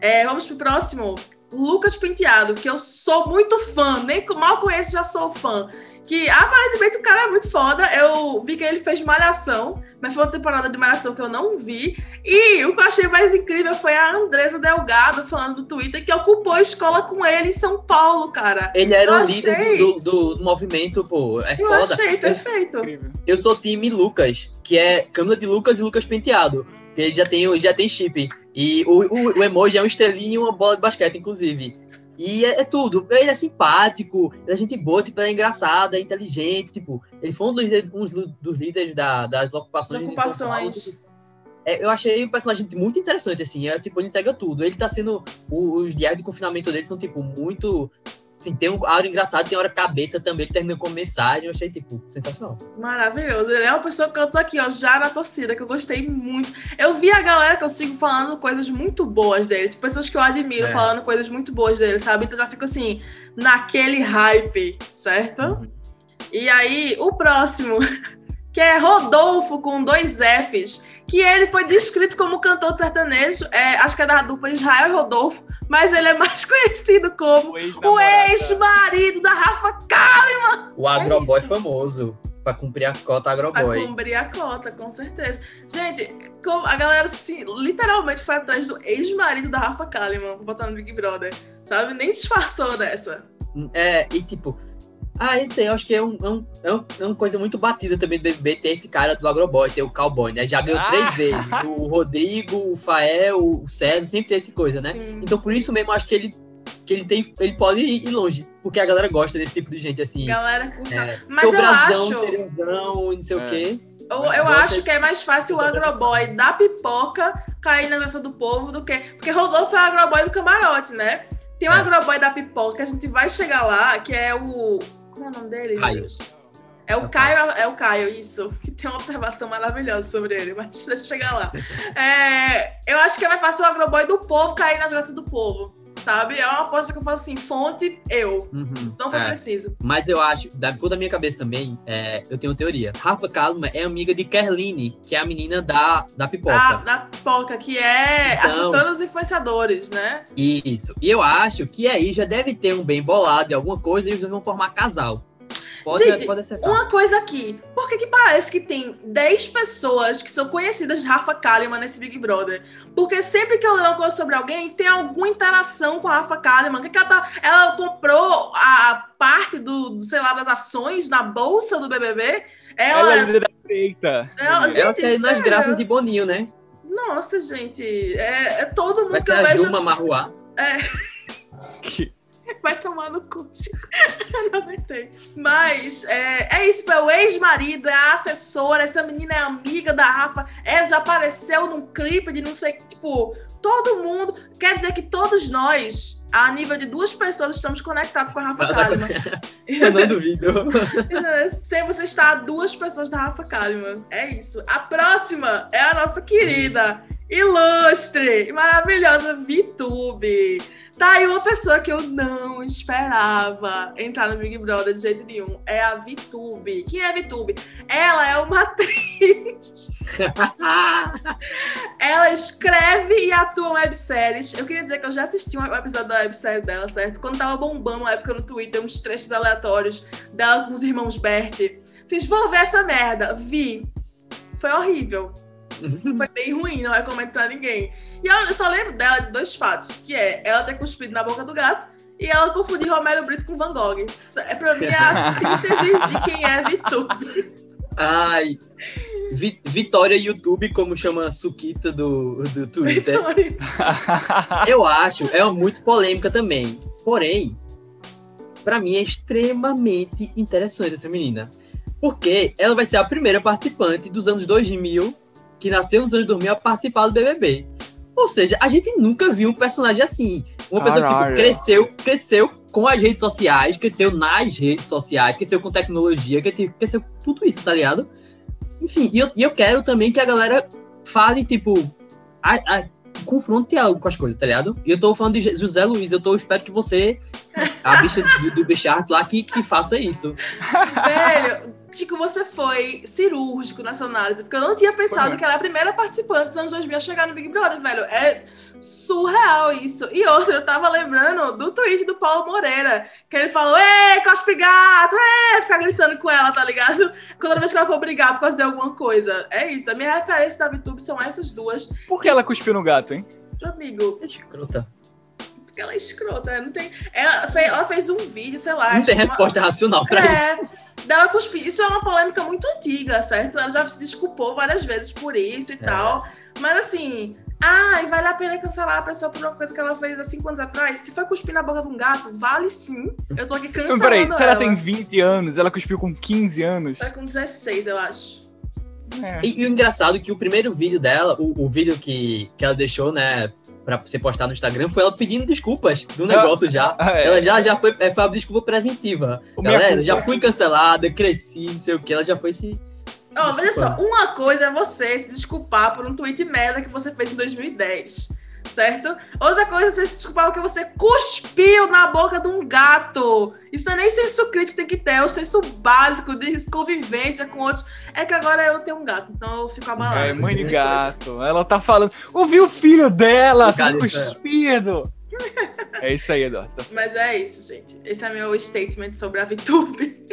É, vamos pro próximo. Lucas Penteado, que eu sou muito fã, nem mal conheço, já sou fã. Que aparentemente o cara é muito foda. Eu vi que ele fez Malhação, mas foi uma temporada de Malhação que eu não vi. E o que eu achei mais incrível foi a Andresa Delgado falando do Twitter que ocupou a escola com ele em São Paulo, cara. Ele era Eu o líder achei. do, do, do movimento, pô. É Eu foda. achei Eu, perfeito. Incrível. eu sou time Lucas, que é Câmara de Lucas e Lucas Penteado. Que ele já tem, já tem chip. E o, o, o emoji é um estrelinho e uma bola de basquete, inclusive. E é, é tudo. Ele é simpático, ele é gente boa, tipo, ele é engraçado, é inteligente, tipo, ele foi um dos, líderes- um dos- líderes da- das ocupações. Ocupações. É, eu achei um personagem muito interessante, assim. É, tipo, ele entrega tudo. Ele tá sendo. o- Os diários de confinamento dele são, tipo, muito. Assim, tem um hora engraçado, tem hora cabeça também. Ele termina com mensagem. Eu achei, tipo, sensacional. Maravilhoso. Ele é uma pessoa que eu tô aqui, ó, já na torcida, que eu gostei muito. Eu vi a galera que eu sigo falando coisas muito boas dele. Tipo, pessoas que eu admiro É. falando coisas muito boas dele, sabe? Então já fico assim, naquele hype, certo? E aí, o próximo, [laughs] que é Rodolfo com dois Fs, que ele foi descrito como cantor de sertanejo, é, acho que é da dupla Israel e Rodolfo, mas ele é mais [laughs] conhecido como O ex-marido da Rafa Kalimann. O Agroboy isso. famoso. Pra cumprir a cota Pra Agroboy. cumprir a cota, com certeza. Gente, a galera assim, literalmente foi atrás do ex-marido da Rafa Kalimann, pra botar no Big Brother, sabe? Nem disfarçou dessa. É, e tipo, Ah, isso aí, eu acho que é, um, é, um, é, um, é uma coisa muito batida também do BBB ter esse cara do Agroboy, ter o Cowboy, né? Já ganhou Ah! três vezes. O [laughs] Rodrigo, o Fael, o César, sempre tem essa coisa, né? Sim. Então por isso mesmo eu acho que ele, que ele, tem, ele pode ir longe. Porque a galera gosta desse tipo de gente, assim. Galera, curta. É, Mas eu Brasão, acho- Terezão, e não sei É. o quê. Eu, eu acho que é mais fácil o agroboy da pipoca cair na graça do povo do que. Porque Rodolfo é o agroboy do camarote, né? Tem um É. agroboy da pipoca que a gente vai chegar lá, que é o. Como é o nome dele? Caio. É É o o Caio, é o Caio, isso. Que tem uma observação maravilhosa sobre ele, mas deixa eu chegar lá. [laughs] É, eu acho que é mais fácil o agroboy do povo cair nas graças do povo. Sabe? É uma aposta que eu falo assim, fonte, eu. Uhum. Não foi É. preciso. Mas eu acho, da, da minha cabeça também, é, eu tenho uma teoria. Rafa Kalma é amiga de Kerline, que é a menina da, da pipoca. Da, da pipoca, que é Então- assessora dos influenciadores, né? Isso. E eu acho que aí já deve ter um bem bolado de alguma coisa e eles vão formar casal. Pode, Gente, pode acertar. Uma coisa aqui, por que que parece que tem 10 pessoas que são conhecidas de Rafa Kalimann nesse Big Brother? Porque sempre que eu leio uma coisa sobre alguém, tem alguma interação com a Rafa Kalimann. Que que ela, tá, ela comprou a parte do, do, sei lá, das ações na bolsa do BBB? Ela Ela... é líder da direita. ela- Ela gente, quer ir nas graças de Boninho, né? Nossa, gente, é, é todo mundo Vai que ser eu a vejo Juma Marruá. Que- [laughs] vai tomar no cu. [laughs] Não aguentei. Mas é, é isso, é o ex-marido, é a assessora, essa menina é amiga da Rafa, ela já apareceu num clipe de não sei, tipo, todo mundo. Quer dizer que todos nós, a nível de duas pessoas, estamos conectados com a Rafa Kalimann. Eu não duvido. Se você está a duas pessoas da Rafa Kalimann. É isso. A próxima é a nossa querida, ilustre e maravilhosa VTube. Tá aí uma pessoa que eu não esperava entrar no Big Brother de jeito nenhum. É a VTube. Quem é a VTube? Ela é uma atriz. [laughs] Ela escreve e atua em webséries. Eu queria dizer que eu já assisti um episódio da websérie dela, certo? Quando tava bombando uma época no Twitter, uns trechos aleatórios dela com os irmãos Bert. Fiz, vou ver essa merda. Vi. Foi horrível. [laughs] Foi bem ruim, não recomendo pra ninguém. E eu, eu só lembro dela de dois fatos, que é ela ter cuspido na boca do gato e ela confundir Romero Brito com Van Gogh. É pra mim a [laughs] síntese de quem é VTube. Ai. Vi- Vitória YouTube, como chama a Suquita do, do Twitter. Eu acho, é muito polêmica também. Porém, pra mim é extremamente interessante essa menina. Porque ela vai ser a primeira participante dos anos 2000, que nasceu nos anos 2000, a participar do BBB. Ou seja, a gente nunca viu um personagem assim. Uma pessoa que tipo, cresceu, cresceu com as redes sociais, cresceu nas redes sociais, cresceu com tecnologia, que- cresceu com tudo isso, tá ligado? Enfim, e eu, e eu quero também que a galera fale, tipo, a, a- confronte algo com as coisas, tá ligado? E eu tô falando de José Luiz, eu tô, espero que você, a bicha do, do Bichart lá, que, que faça isso. Velho, Chico, você foi cirúrgico nessa análise, porque eu não tinha pensado Foi. que ela é a primeira participante dos anos 2000 a chegar no Big Brother, velho. É surreal isso. E outra, eu tava lembrando do tweet do Paulo Moreira, que ele falou, ê, cospe gato, ê, ficar gritando com ela, tá ligado? Toda vez que ela for brigar por causa de alguma coisa. É isso, a minha referência da VTube são essas duas. Por que ela cuspiu no gato, hein? Amigo, Escrota. Porque ela é escrota, não tem... Ela fez, ela fez um vídeo, sei lá... Não tem uma- resposta racional pra isso. é, dela cuspir. Isso é uma polêmica muito antiga, certo? Ela já se desculpou várias vezes por isso e É. tal. Mas assim, ai, vale a pena cancelar a pessoa por uma coisa que ela fez há cinco anos atrás? Se foi cuspir na boca de um gato, vale sim. Eu tô aqui [laughs] Não, cancelando peraí, se ela ela. tem 20 anos, ela cuspiu com 15 anos. Tá com 16, eu acho. É. E, e o engraçado é que o primeiro vídeo dela, o, o vídeo que, que ela deixou, né, pra ser postado no Instagram, foi ela pedindo desculpas do negócio já. Ah, é. Ela já, já foi, é, foi uma desculpa preventiva. O Galera, já fui cancelada, cresci, não sei o que, ela já foi se. Ó, mas olha só, uma coisa é você se desculpar por um tweet merda que você fez em 2010, certo? Outra coisa é você se desculpar porque você cuspiu na boca de um gato. Isso não é nem senso crítico que tem que ter, é o senso básico de convivência com outros. É que agora eu tenho um gato, então eu fico abalada. É, mãe de gato. Ela tá falando. Ouvi o filho dela sendo Cara, cuspido. É isso aí, Eduardo. Tá. Mas é isso, gente. Esse é meu statement sobre a VTube.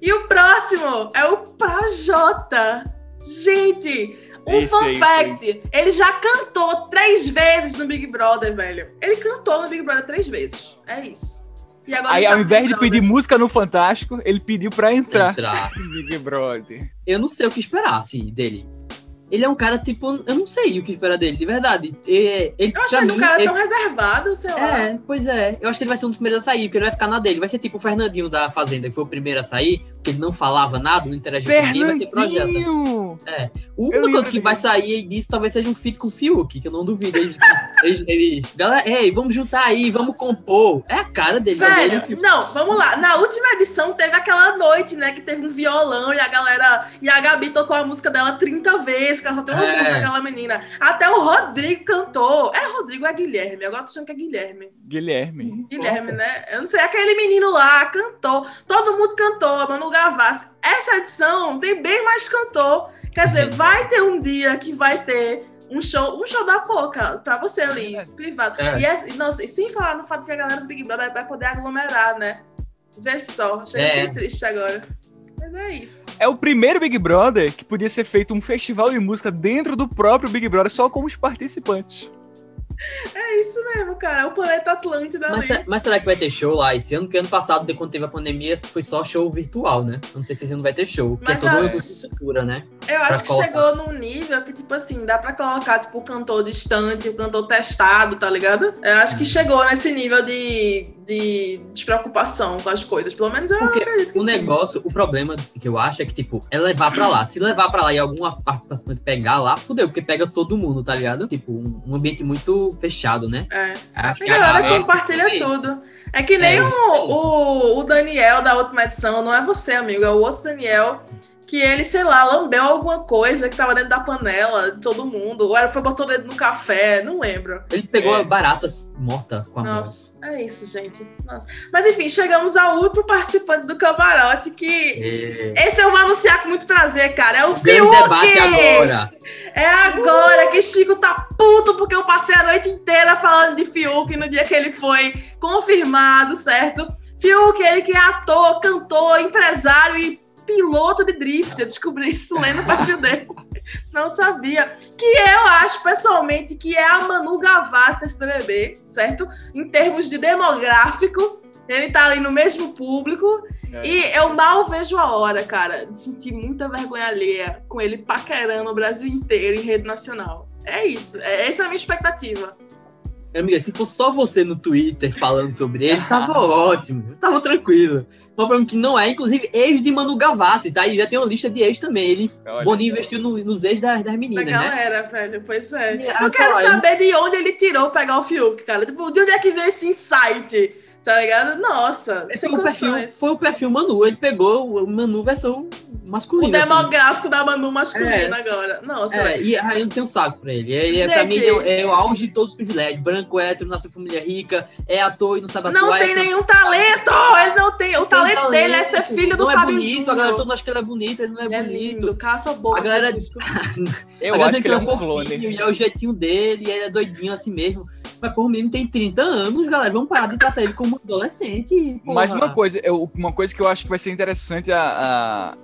e o próximo é o Projota. Gente, um Esse fun aí fact. Ele já cantou três vezes no Big Brother, velho. Ele cantou no Big Brother três vezes. É isso. E agora Aí, tá ao invés de pedir né? música no Fantástico, ele pediu pra entrar Entrar. [laughs] no Big Brother. Eu não sei o que esperar, assim, dele. Ele é um cara, tipo, eu não sei o que esperar dele, de verdade. E- Ele, Eu achei ele um mim, cara ele- tão reservado, sei lá. É, pois é. Eu acho que ele vai ser um dos primeiros a sair, porque ele vai ficar na dele. Vai ser tipo o Fernandinho da Fazenda, que foi o primeiro a sair, porque ele não falava nada, não interagia com ninguém, vai ser projeto. Único lembro coisa que vai sair disso talvez seja um feat com o Fiuk, que eu não duvido. Eles, [laughs] eles, eles- galera, ei, vamos juntar aí, vamos compor. É a cara dele, ele o Velho, Fiuk. não, vamos lá. Na última edição teve aquela noite, né? Que teve um violão e a galera. E a Gabi tocou a música dela 30 vezes, tem uma É. música, aquela menina. Até o Rodrigo cantou. É Rodrigo é Guilherme? Agora tô achando que é Guilherme. Guilherme. Guilherme, né? Eu não sei, aquele menino lá cantou. Todo mundo cantou, Manu Gavassi. Essa edição tem bem mais cantor. Quer dizer, vai ter um dia que vai ter um show, um show da Poca pra você ali, É. privado. É. E, é- e sem falar no fato que a galera do Big Brother vai poder aglomerar, né? Vê só, achei É. bem triste agora. Mas é isso. É o primeiro Big Brother que podia ser feito um festival de música dentro do próprio Big Brother, só com os participantes. [laughs] É isso mesmo, cara. É o planeta Atlântida Mas, mas será que vai ter show lá esse ano? Porque ano passado, de quando teve a pandemia, foi só show virtual, né? Não sei se esse ano vai ter show, porque Mas é toda uma acho- estrutura, né? Eu acho pra que colocar. chegou num nível que, tipo assim, dá pra colocar, tipo, o cantor distante, o cantor testado, tá ligado? Eu acho que chegou nesse nível de, de despreocupação com as coisas. Pelo menos eu Porque acredito que O sim. negócio, o problema que eu acho é que, tipo, é levar pra lá. Se levar pra lá e alguma participante pegar lá, fudeu, porque pega todo mundo, tá ligado? Tipo, um ambiente muito fechado, né? É. Acho A que a galera é, compartilha tipo, tudo. É que nem É, o, é o, o Daniel da última edição, não é você, amigo, é o outro Daniel. Que ele, sei lá, lambeu alguma coisa que tava dentro da panela de todo mundo. Ou era, foi botou o dedo no café, não lembro. Ele pegou É. baratas morta com a mão. É isso, gente. Nossa. Mas enfim, chegamos ao último participante do camarote, que É. esse eu vou anunciar com muito prazer, cara. É o Grande Fiuk! debate agora. É agora que Chico tá puto porque eu passei a noite inteira falando de Fiuk no dia que ele foi confirmado, certo? Fiuk, ele que é ator, cantor, empresário e piloto de drift. Eu descobri isso lendo o perfil dele. [laughs] Não sabia. Que eu acho, pessoalmente, que é a Manu Gavassi desse BBB, certo? Em termos de demográfico, ele tá ali no mesmo público. É. E eu mal vejo a hora, cara, de sentir muita vergonha alheia com ele paquerando o Brasil inteiro em rede nacional. É isso. É, essa é a minha expectativa. Amiga, se fosse só você no Twitter falando sobre ele, tava ótimo. Tava tranquilo. O problema é que não é, inclusive, ex de Manu Gavassi, tá? E já tem uma lista de ex também. Ele, Olha Boninho só. investiu no- nos ex das, das Da meninas, né? galera, velho. Pois é. E, Eu quero eu- saber de onde ele tirou pegar o Fiuk, cara. Tipo, de onde é que veio esse insight? Tá ligado? Nossa, Foi sem o, perfil, foi o perfil Manu, ele pegou o Manu versão O masculina. assim. demográfico da Manu masculina agora. Nossa, É, e eu não tenho saco pra ele. Ele, é, pra mim, é, é o auge de todos os privilégios. Branco, hétero, nasceu em família rica, é ator e não sabe Não atuar. tem é nenhum talento! Ele não tem. O tem talento dele é ser filho do Não é Fábio bonito, Júnior. a galera toda acha que ele é bonito, ele não é, é bonito. lindo, cala sua boca. A galera-. [laughs] Eu a galera acho que ele é um fofinho, clone. e é o jeitinho dele, e ele é doidinho assim mesmo. Mas, pô, o menino tem 30 anos, galera. Vamos parar de tratar ele como adolescente. porra. Mas uma coisa, eu- uma coisa que eu acho que vai ser interessante a, a-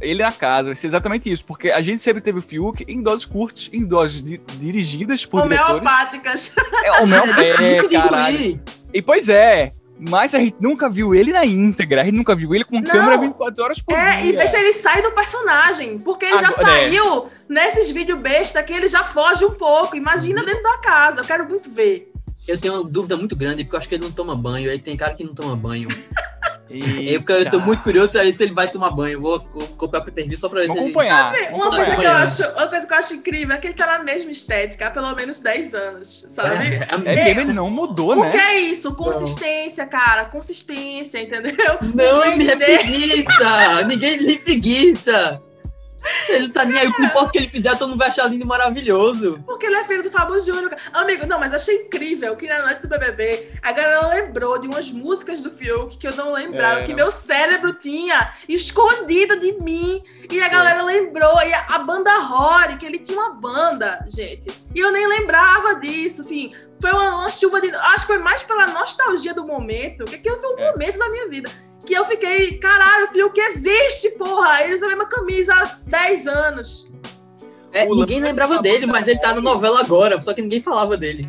ele na casa, vai ser exatamente isso, porque a gente sempre teve o Fiuk em doses curtas, em doses di- dirigidas por diretores. Homeopáticas. É, homeo- É é, caralho. E pois é, mas a gente nunca viu ele na íntegra, a gente nunca viu ele com Não. câmera 24 horas por É, e dia. ver se ele sai do personagem. Porque ele já Agora, é. saiu nesses vídeos besta que ele já foge um pouco. Uhum. Imagina dentro da casa. Eu quero muito ver. Eu tenho uma dúvida muito grande, porque eu acho que ele não toma banho. Ele tem cara que não toma banho. [laughs] Eita. Eu, eu tô muito curioso se se ele vai tomar banho. Eu vou co- comprar pra per só pra ver Vamos ele... acompanhar. Uma coisa, que eu acompanhar. acho, uma coisa que eu acho incrível é que ele tá na mesma estética há pelo menos 10 anos, sabe? É, É é, ele não mudou, O que né? é isso? Consistência, cara. Consistência, entendeu? Não, me é preguiça! Ninguém lhe preguiça! Ele tá nem aí, não importa o que ele fizer, todo mundo vai achar lindo e maravilhoso. Porque ele é filho do Fábio Júnior. Amigo, não, mas achei incrível que na noite do BBB a galera lembrou de umas músicas do Fiuk que eu não lembrava, É, que não. meu cérebro tinha escondido de mim. E a galera lembrou. E a, a banda Rory, que ele tinha uma banda, gente. E eu nem lembrava disso, assim. Foi uma, uma chuva de. Acho que foi mais pela nostalgia do momento, que aquilo foi um É. momento da minha vida. Que eu fiquei, caralho, Fiuk existe, porra! Ele usa a mesma camisa há 10 anos. É, ninguém lembrava da dele, mas ele tá na novela agora, só que ninguém falava dele.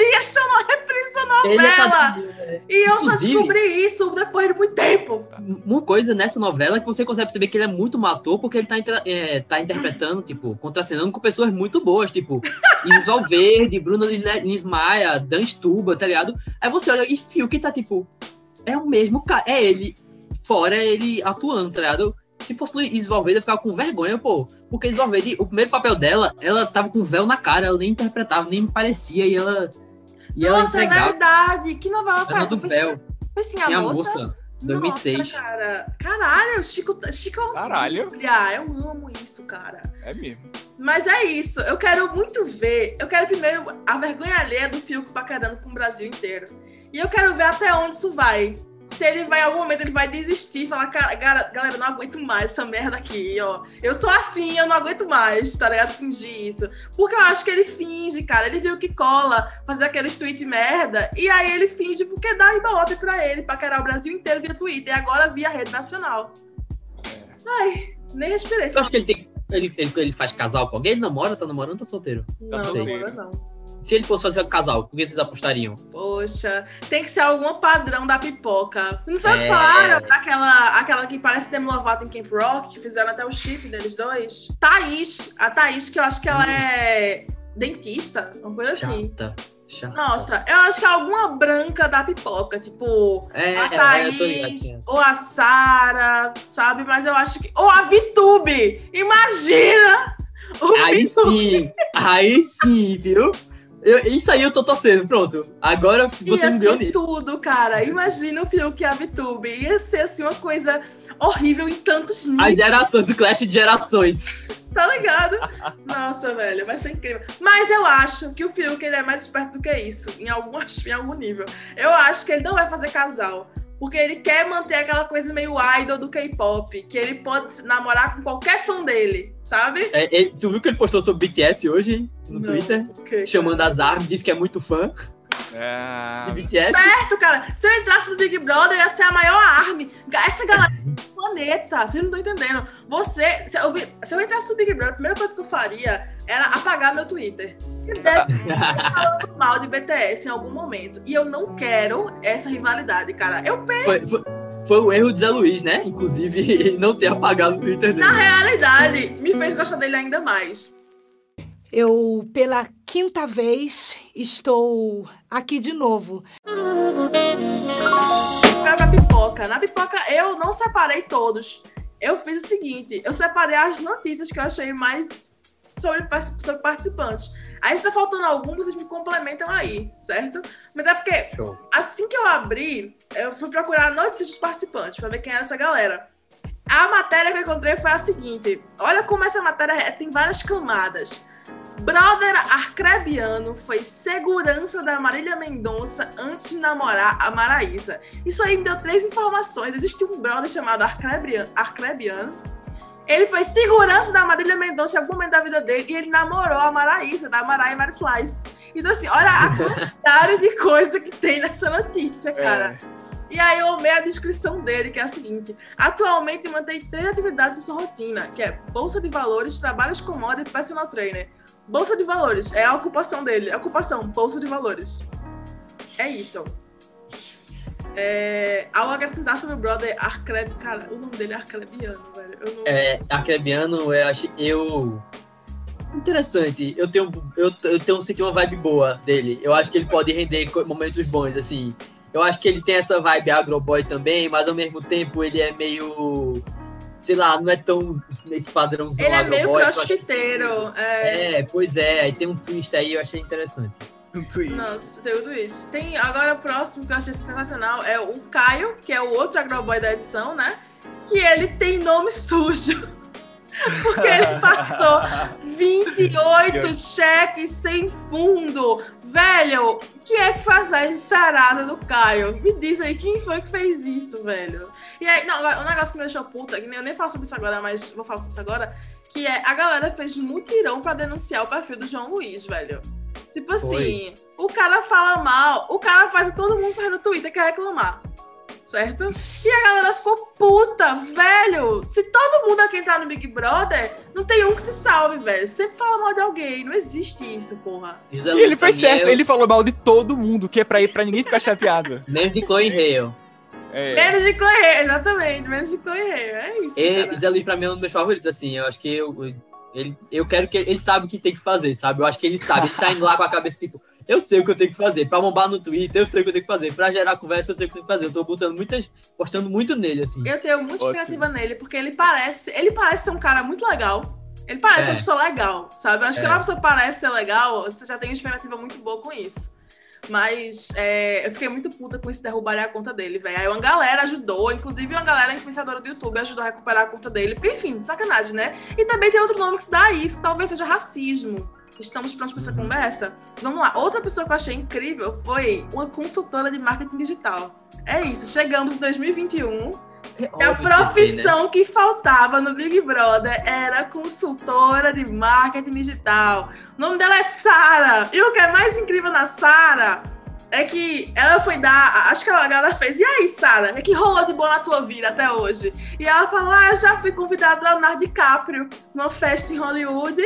Dias só não reprisou novela. Ele é quadrinho, é. E eu só Inclusive- descobri isso depois de muito tempo. Uma coisa nessa novela é que você consegue perceber que ele é muito ator porque ele tá, é, tá interpretando, tipo, contracenando com pessoas muito boas, tipo, [laughs] Isis Valverde, Bruno Lins Maia, Dan Stuba, tá ligado? Aí você olha e Fiuk tá, tipo, é o mesmo cara, é ele, fora ele atuando, tá ligado? Se fosse Isis Valverde, eu ficava com vergonha, pô. Porque Isis Valverde, o primeiro papel dela, ela tava com véu na cara, ela nem interpretava, nem me parecia, e ela... E ela Nossa, é entregava verdade. Que novela foi essa? do Foi- véu, Foi sim, sem a moça. moça, 2006. Nossa, cara. Caralho, Chico, Chico é um Caralho. Olha, eu amo isso, cara. É mesmo. Mas é isso. Eu quero muito ver. Eu quero primeiro a vergonha alheia do Fiuk paquerando com o Brasil inteiro. E eu quero ver até onde isso vai. Se ele vai, em algum momento, ele vai desistir e falar, "Cara, gara- galera, eu não aguento mais essa merda aqui, ó. Eu sou assim, eu não aguento mais, tá ligado? Fingir isso. Porque eu acho que ele finge, cara. Ele viu que cola fazer aqueles tweet merda. E aí ele finge porque dá ibope pra ele, paquerar o Brasil inteiro via Twitter. E agora via rede nacional. Ai, nem respirei. Tu acha que ele tem. Ele, ele, ele faz casal com alguém? Ele namora, tá namorando, tá solteiro? Não, não, solteiro. não. Se ele fosse fazer um casal, por que vocês apostariam? Poxa, tem que ser algum padrão da pipoca. Não foi É. falaram daquela aquela que parece Demi Lovato em Camp Rock, que fizeram até o chip deles dois? Thaís. A Thaís, que eu acho que ela Hum. é dentista, uma coisa assim. Chata. Chata. Nossa, eu acho que é alguma branca da pipoca, tipo É, a é, Thaís, é. ou a Sara, sabe? Mas eu acho que. Ou a Vitube! Imagina! O Aí Vitube. sim, aí sim, viu? Eu- isso aí eu tô torcendo, pronto. Agora você Ia me deu nisso. tudo, cara. Imagina o Fiuk e a VTube. Ia ser assim uma coisa horrível em tantos As níveis, gerações, o clash de gerações. tá ligado? Nossa, velho, vai ser incrível. Mas eu acho que o Fiuk ele é mais esperto do que isso, em algum, em algum nível. Eu acho que ele não vai fazer casal. Porque ele quer manter aquela coisa meio idol do K-pop, que ele pode namorar com qualquer fã dele, sabe? É, tu viu que ele postou sobre BTS hoje no Não, Twitter? o quê, Chamando cara? as armas, disse que é muito fã É... BTS. certo, cara. Se eu entrasse no Big Brother, ia ser a maior arme. Essa galera do planeta, vocês não estão entendendo. Você, se eu, se eu entrasse no Big Brother, a primeira coisa que eu faria era apagar meu Twitter. Ele deve [laughs] estar falando mal de BTS em algum momento. E eu não quero essa rivalidade, cara. Eu Foi, foi, foi o erro de Zé Luiz, né? Inclusive, [laughs] não ter apagado o Twitter dele. Na realidade, me fez gostar dele ainda mais. Eu, pela quinta vez, estou aqui de novo. Pra pipoca. Na pipoca, eu não separei todos. Eu fiz o seguinte: eu separei as notícias que eu achei mais sobre, sobre participantes. Aí, se tá faltando algum, vocês me complementam aí, certo? Mas é porque Show. assim que eu abri, eu fui procurar notícias dos participantes pra ver quem era essa galera. A matéria que eu encontrei foi a seguinte: olha como essa matéria tem várias camadas. Brother arcrebiano foi segurança da Marília Mendonça antes de namorar a Maraísa. Isso aí me deu três informações. Existe um brother chamado Arcrebiano. Arcrebiano. Ele foi segurança da Marília Mendonça em algum momento da vida dele e ele namorou a Maraísa, da Maraia Mary Flies. Então, assim, olha a quantidade de coisa que tem nessa notícia, cara. E aí eu amei a descrição dele, que é a seguinte: atualmente mantém três atividades em sua rotina, que é bolsa de valores, trabalhos com moda e personal trainer. Bolsa de valores é a ocupação dele, é ocupação, bolsa de valores. É isso. É, ao acrescentar sobre o brother Arcreb, cara, o nome dele é Arcrebiano, velho. Eu não... É, Arcrebiano, eu acho. Eu. Interessante. Eu tenho, eu, eu tenho senti uma vibe boa dele. Eu acho que ele pode render momentos bons, assim. Eu acho que ele tem essa vibe agroboy também, mas ao mesmo tempo ele é meio. Sei lá, não é tão nesse padrãozão Ele é meio acho- crossfiteiro. É... É, pois é. Aí tem um twist aí, eu achei interessante. Um twist. Nossa, tem tudo isso. Tem agora o próximo que eu achei sensacional é o Caio, que é o outro agroboy da edição, né? Que ele tem nome sujo. [laughs] Porque ele [laughs] passou 28 cheques sem fundo. Velho, quem é que faz de sarada do Caio? Me diz aí, quem foi que fez isso, velho? E aí, não, um negócio que me deixou puta, que nem- eu nem falo sobre isso agora, mas vou falar sobre isso agora, que é a galera fez mutirão pra denunciar o perfil do João Luiz, velho. Tipo assim, Foi. o cara fala mal, o cara faz o que todo mundo faz no Twitter, quer reclamar. certo? E a galera ficou puta, velho. Se todo mundo aqui entrar no Big Brother, não tem um que se salve, velho. Sempre fala mal de alguém, não existe isso, porra. José e ele fez certo, ele falou mal de todo mundo, que é pra ir pra ninguém ficar chateado. Menos de Chloe Hale. É. Menos de correr, exatamente. Menos de correr. É isso. E José Luiz, pra mim, é um dos meus favoritos, assim. Eu acho que eu, ele, eu quero que ele sabe o que tem que fazer, sabe? Eu acho que ele sabe, ele tá indo lá com a cabeça tipo, eu sei o que eu tenho que fazer. Pra bombar no Twitter, eu sei o que eu tenho que fazer. Pra gerar conversa, eu sei o que eu tenho que fazer. Eu tô botando muitas, postando muito nele, assim. Eu tenho muita expectativa nele, porque ele parece, ele parece ser um cara muito legal. Ele parece é. uma pessoa legal, sabe? Eu acho é. que quando a pessoa parece ser legal, você já tem uma expectativa muito boa com isso. Mas é, eu fiquei muito puta com isso derrubarem a conta dele, velho. Aí uma galera ajudou, inclusive uma galera influenciadora do YouTube ajudou a recuperar a conta dele. Porque, enfim, sacanagem, né? E também tem outro nome que se dá a isso, talvez seja racismo. Estamos prontos para essa uhum. conversa? Vamos lá. Outra pessoa que eu achei incrível foi uma consultora de marketing digital. É isso, chegamos em 2021 é a profissão que, né? que, faltava no Big Brother era consultora de marketing digital. O nome dela é Sara. E o que é mais incrível na Sara é que ela foi dar. Acho que ela, ela fez. E aí, Sara? É que rolou de boa na tua vida até hoje? E ela falou: Ah, eu já fui convidada a Leonardo DiCaprio numa festa em Hollywood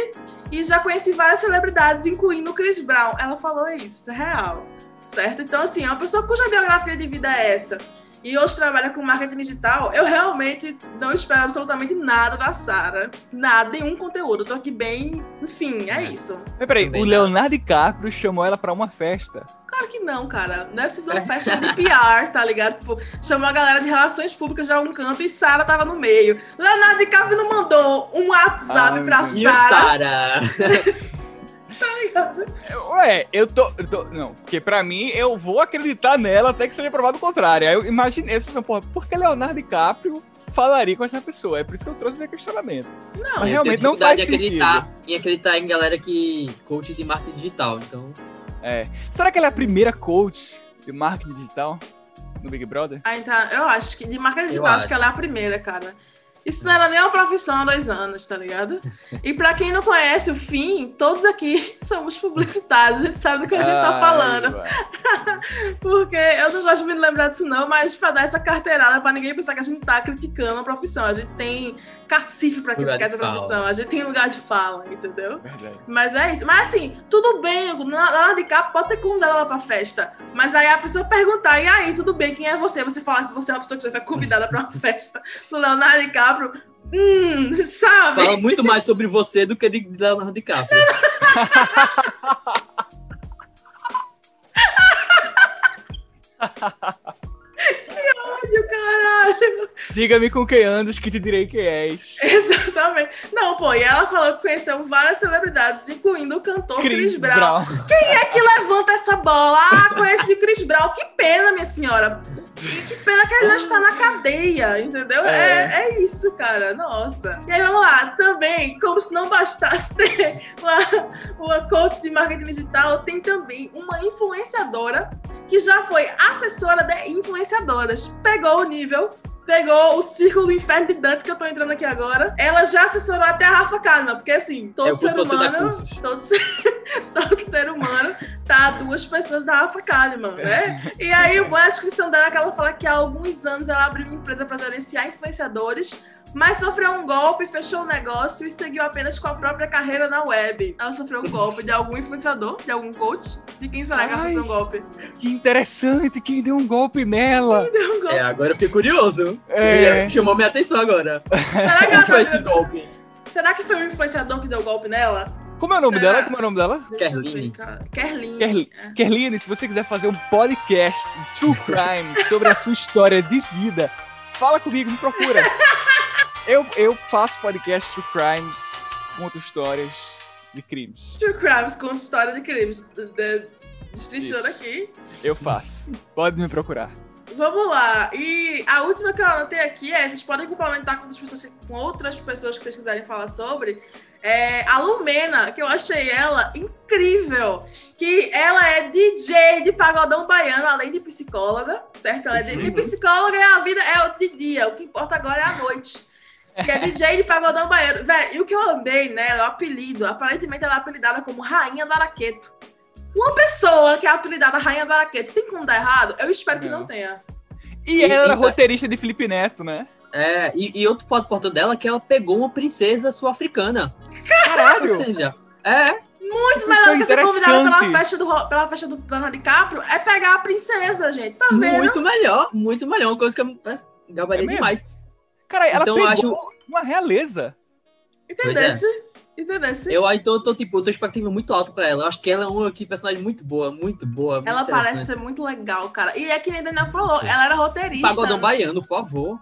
e já conheci várias celebridades, incluindo o Chris Brown. Ela falou isso, isso é real. Certo? Então, assim, é uma pessoa cuja biografia de vida é essa e hoje trabalha com marketing digital, eu realmente não espero absolutamente nada da Sara. Nada, nenhum conteúdo. Eu tô aqui bem. Enfim, é isso. Mas peraí, o Leonardo DiCaprio chamou ela pra uma festa. Claro que não, cara. Deve ser uma festa de PR, tá ligado? Tipo, chamou a galera de relações públicas de algum canto e Sara tava no meio. Leonardo DiCaprio não mandou um WhatsApp ah, pra Sara. Sara? [laughs] Ué, eu tô, eu tô, Não, porque pra mim eu vou acreditar nela até que seja provado o contrário. Aí eu imaginei isso, porra, por que Leonardo DiCaprio falaria com essa pessoa? É por isso que eu trouxe esse questionamento. Não, Mas realmente não faz em acreditar, em acreditar em galera que coach de marketing digital, então. É. Será que ela é a primeira coach de marketing digital no Big Brother? Ah, então, eu acho que de marketing digital, acho. acho que ela é a primeira, cara. Isso não era nem uma profissão há dois anos, tá ligado? E para quem não conhece o fim, todos aqui [laughs] somos publicitários, a gente sabe do que a gente tá falando. [laughs] Porque eu não gosto de me lembrar disso, não, mas para dar essa carteirada, para ninguém pensar que a gente tá criticando a profissão. A gente tem cacife para criticar essa profissão, a gente tem lugar de fala, entendeu? Verdade. Mas é isso. Mas assim, tudo bem, lá de cá pode ter convidado ela pra festa. Mas aí a pessoa perguntar, e aí, tudo bem, quem é você? Você falar que você é uma pessoa que já foi convidada para uma [laughs] festa do Leonardo DiCaprio DiCaprio. Hum, sabe? Fala muito mais sobre você do que de Leonardo DiCaprio. [laughs] caralho! [laughs] Diga-me com quem andas que te direi quem és. [laughs] Exatamente. Não, pô, e ela falou que conheceu várias celebridades, incluindo o cantor Chris, Chris Brown. Brown. Quem é que levanta essa bola? Ah, conheci Chris Brown. Que pena, minha senhora. Que pena que ele não está na cadeia, entendeu? É. é. É, isso, cara. Nossa. E aí, vamos lá. Também, como se não bastasse ter uma, uma coach de marketing digital, tem também uma influenciadora que já foi assessora de influenciadoras. Pegou o nível pegou o círculo do inferno de Dante que eu tô entrando aqui agora. Ela já assessorou até a Rafa Kalimann, porque assim, todo é, ser humano. Todo ser, [laughs] todo ser humano tá duas pessoas da Rafa Kalimann, né? E aí, a descrição dela é que ela fala que há alguns anos ela abriu uma empresa para gerenciar influenciadores mas sofreu um golpe, fechou o negócio e seguiu apenas com a própria carreira na web. Ela sofreu um golpe de algum influenciador, de algum coach. De quem será que ela sofreu um golpe? Que interessante, quem deu um golpe nela? Quem deu um golpe? É, agora eu fiquei curioso. É... Chamou minha atenção agora. [laughs] Será que foi esse golpe? Será que foi o influenciador que deu o golpe nela? Como é o nome Será? dela? Como é o nome dela? Kerline. Kerline. Kerline, se você quiser fazer um podcast True Crime sobre a sua história de vida, fala comigo, me procura. [laughs] Eu, eu faço podcast True Crimes, conto histórias de crimes. True Crimes, conto história de crimes. Destrinchando aqui. Eu faço. Pode me procurar. Vamos lá. E a última que eu anotei aqui é: vocês podem complementar com, pessoas, com outras pessoas que vocês quiserem falar sobre. É a Lumena, que eu achei ela incrível. Que ela é DJ de pagodão baiano, além de psicóloga, certo? Ela é de, uhum. psicóloga e a vida é o de dia. O que importa agora é a noite que é DJ de Pagodão Baiano. Velho, e o que eu amei nela, o apelido, aparentemente ela é apelidada como Rainha do Araqueto. Uma pessoa que é apelidada Rainha do Araqueto, tem como dar errado? Eu espero que não, não tenha. E, E- ela era e- roteirista de Felipe Neto, né? É, e, e outro foto importante dela é que ela pegou uma princesa sul-africana. Ou Caralho! seja, é, Muito Que melhor que ser convidada pela festa do, pela festa do Leonardo DiCaprio é pegar a princesa, gente. Tá vendo? muito melhor, muito melhor. Uma coisa que eu é, gabarei É mesmo? demais. Cara, ela Então, eu pegou acho- uma realeza. Entendesse? Entendesse? Eu aí tô, tô, tipo, eu tô expectativa muito alta pra ela. Eu acho que ela é uma que personagem muito boa, muito boa. muito Ela parece ser muito legal, cara. E é que nem a Daniel falou, ela era roteirista. Pagodão baiano, por favor.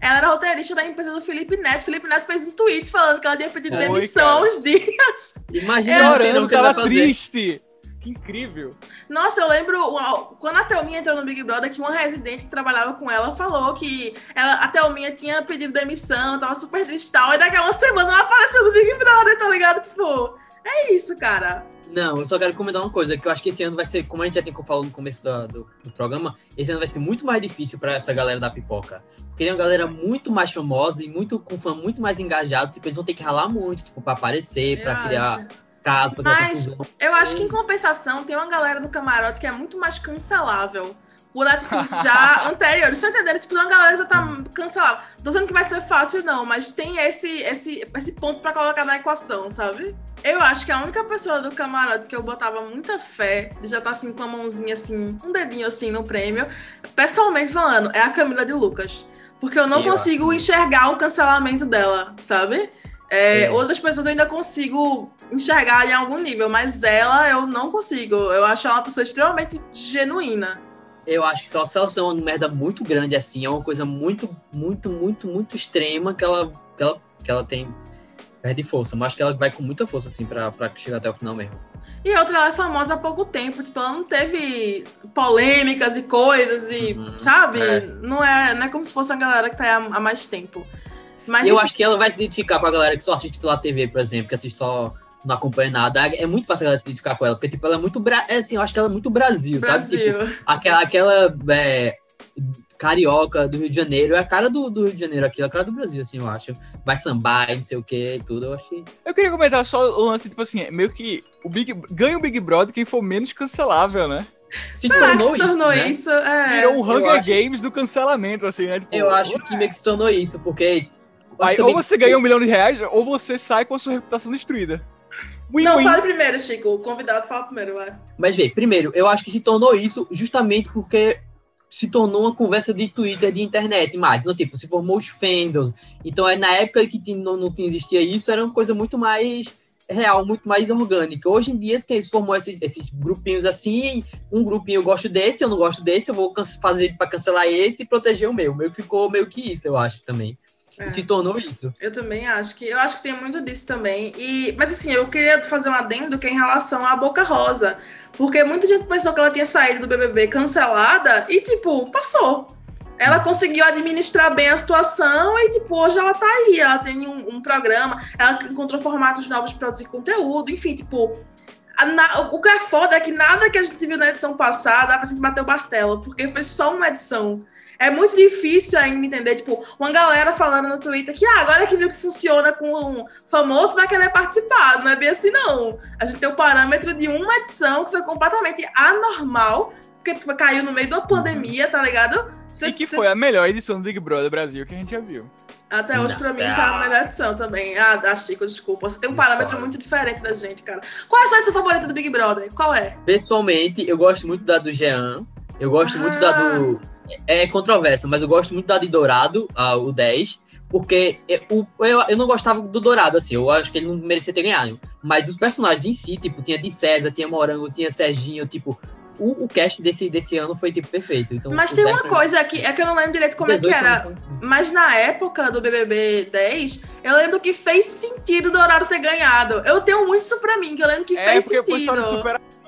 Ela era roteirista da empresa do Felipe Neto. Felipe Neto fez um tweet falando que ela tinha pedido Foi, demissão cara. uns dias. Imagina É, o roteirão Chorando, que ele vai tava fazer. triste. Que incrível. Nossa, eu lembro uau, quando a Thelminha entrou no Big Brother que uma residente que trabalhava com ela falou que ela, a Thelminha tinha pedido demissão, tava super triste e tal. E daqui a uma semana ela apareceu no Big Brother, tá ligado? Tipo, é isso, cara. Não, eu só quero comentar uma coisa, que eu acho que esse ano vai ser, como a gente já tem falado no começo do, do, do programa, esse ano vai ser muito mais difícil pra essa galera da pipoca. Porque tem uma galera muito mais famosa e muito, com fã muito mais engajado, tipo, eles vão ter que ralar muito, tipo, pra aparecer, pra Eu criar acho. Caso, pra Mas- confusão. Eu acho que em compensação tem uma galera do camarote que é muito mais cancelável. Por atitudes já [laughs] anteriores. Tá entendendo? Tipo, uma galera já tá cancelada. Tô dizendo que vai ser fácil, não, mas tem esse, esse, esse ponto pra colocar na equação, sabe? Eu acho que a única pessoa do camarote que eu botava muita fé, já tá assim com a mãozinha assim, um dedinho assim no prêmio, pessoalmente falando, é a Camila de Lucas. Porque eu não Eu consigo acho. enxergar o cancelamento dela, sabe? É, É. Outras pessoas eu ainda consigo enxergar em algum nível, mas ela eu não consigo. Eu acho ela uma pessoa extremamente genuína. Eu acho que só se ela fizer uma merda muito grande assim, é uma coisa muito, muito, muito, muito extrema que ela, que ela, que ela tem. Perde força, mas acho que ela vai com muita força, assim, pra, pra chegar até o final mesmo. E outra, ela é famosa há pouco tempo, tipo, ela não teve polêmicas e coisas e, Uhum, sabe? é. Não, é, não é como se fosse uma galera que tá aí há, há mais tempo. Mas eu acho que ela vai se identificar com a galera que só assiste pela TV, por exemplo, que assiste só. Não acompanha nada. É muito fácil a galera se identificar com ela, porque, tipo, ela é muito. Bra... É assim, eu acho que ela é muito Brasil, sabe? Tipo, Brasil. aquela, aquela é, carioca do Rio de Janeiro é a cara do, do Rio de Janeiro aqui, é a cara do Brasil, assim, eu acho. Vai sambar e não sei o que e tudo, eu acho que. Eu queria comentar só o lance, tipo assim, é meio que o Big, ganha o Big Brother quem for menos cancelável, né? Se Será que tornou se isso. tornou né? isso? É. Virou um eu Hunger acho- Games do cancelamento, assim, né? Tipo, Eu acho que meio que se tornou isso, porque. Aí, ou você ganha um milhão de reais, ou você sai com a sua reputação destruída. Win, Não, win. fale primeiro, Chico. O convidado fala primeiro, vai. Mas vê, primeiro, eu acho que se tornou isso justamente porque se tornou uma conversa de Twitter, de internet mais. Então, tipo, se formou os fandoms. Então, é na época que não, não existia isso, era uma coisa muito mais real, muito mais orgânica. Hoje em dia tem, se formou esses, esses grupinhos assim, um grupinho eu gosto desse, eu não gosto desse, eu vou fazer para cancelar esse e proteger o meu. O meu ficou meio que isso, eu acho também. É. E se tornou isso. Eu também acho que eu acho que tem muito disso também. E mas assim, eu queria fazer um adendo que é em relação à Boca Rosa, porque muita gente pensou que ela tinha saído do BBB cancelada e tipo, passou. Ela conseguiu administrar bem a situação e, tipo, hoje ela tá aí. Ela tem um, um programa, ela encontrou formatos novos para produzir conteúdo, enfim, tipo. na- o que é foda é que nada que a gente viu na edição passada dá pra gente bater o martelo, porque foi só uma edição. É muito difícil ainda entender, tipo, uma galera falando no Twitter que ah, agora que viu que funciona com um famoso vai querer participar. Não é bem assim, não. A gente tem o parâmetro de uma edição que foi completamente anormal, porque caiu no meio de uma pandemia, tá ligado? Cê- E que cê- foi a melhor edição do Big Brother Brasil que a gente já viu. Até hoje, pra mim, foi a melhor edição também. Ah, da Chico, desculpa. Você tem um parâmetro muito diferente da gente, cara. Qual é a sua edição favorita do Big Brother? Qual é? Pessoalmente, eu gosto muito da do Jean. Eu gosto muito da do. É controverso, mas eu gosto muito da de Dourado, a- o 10. Porque eu, eu, eu não gostava do Dourado, assim. Eu acho que ele não merecia ter ganhado. Mas os personagens em si, tipo, tinha de César, tinha Morango, tinha Serginho, tipo. O, o cast desse, desse ano foi, tipo, perfeito. Então, Mas tem 10 uma coisa aqui, é que eu não lembro direito como é que 18 era. não foi- Mas na época do BBB 10, eu lembro que fez sentido o Dourado ter ganhado. Eu tenho muito isso pra mim, que eu lembro que É, fez porque foi história de sentido. superação.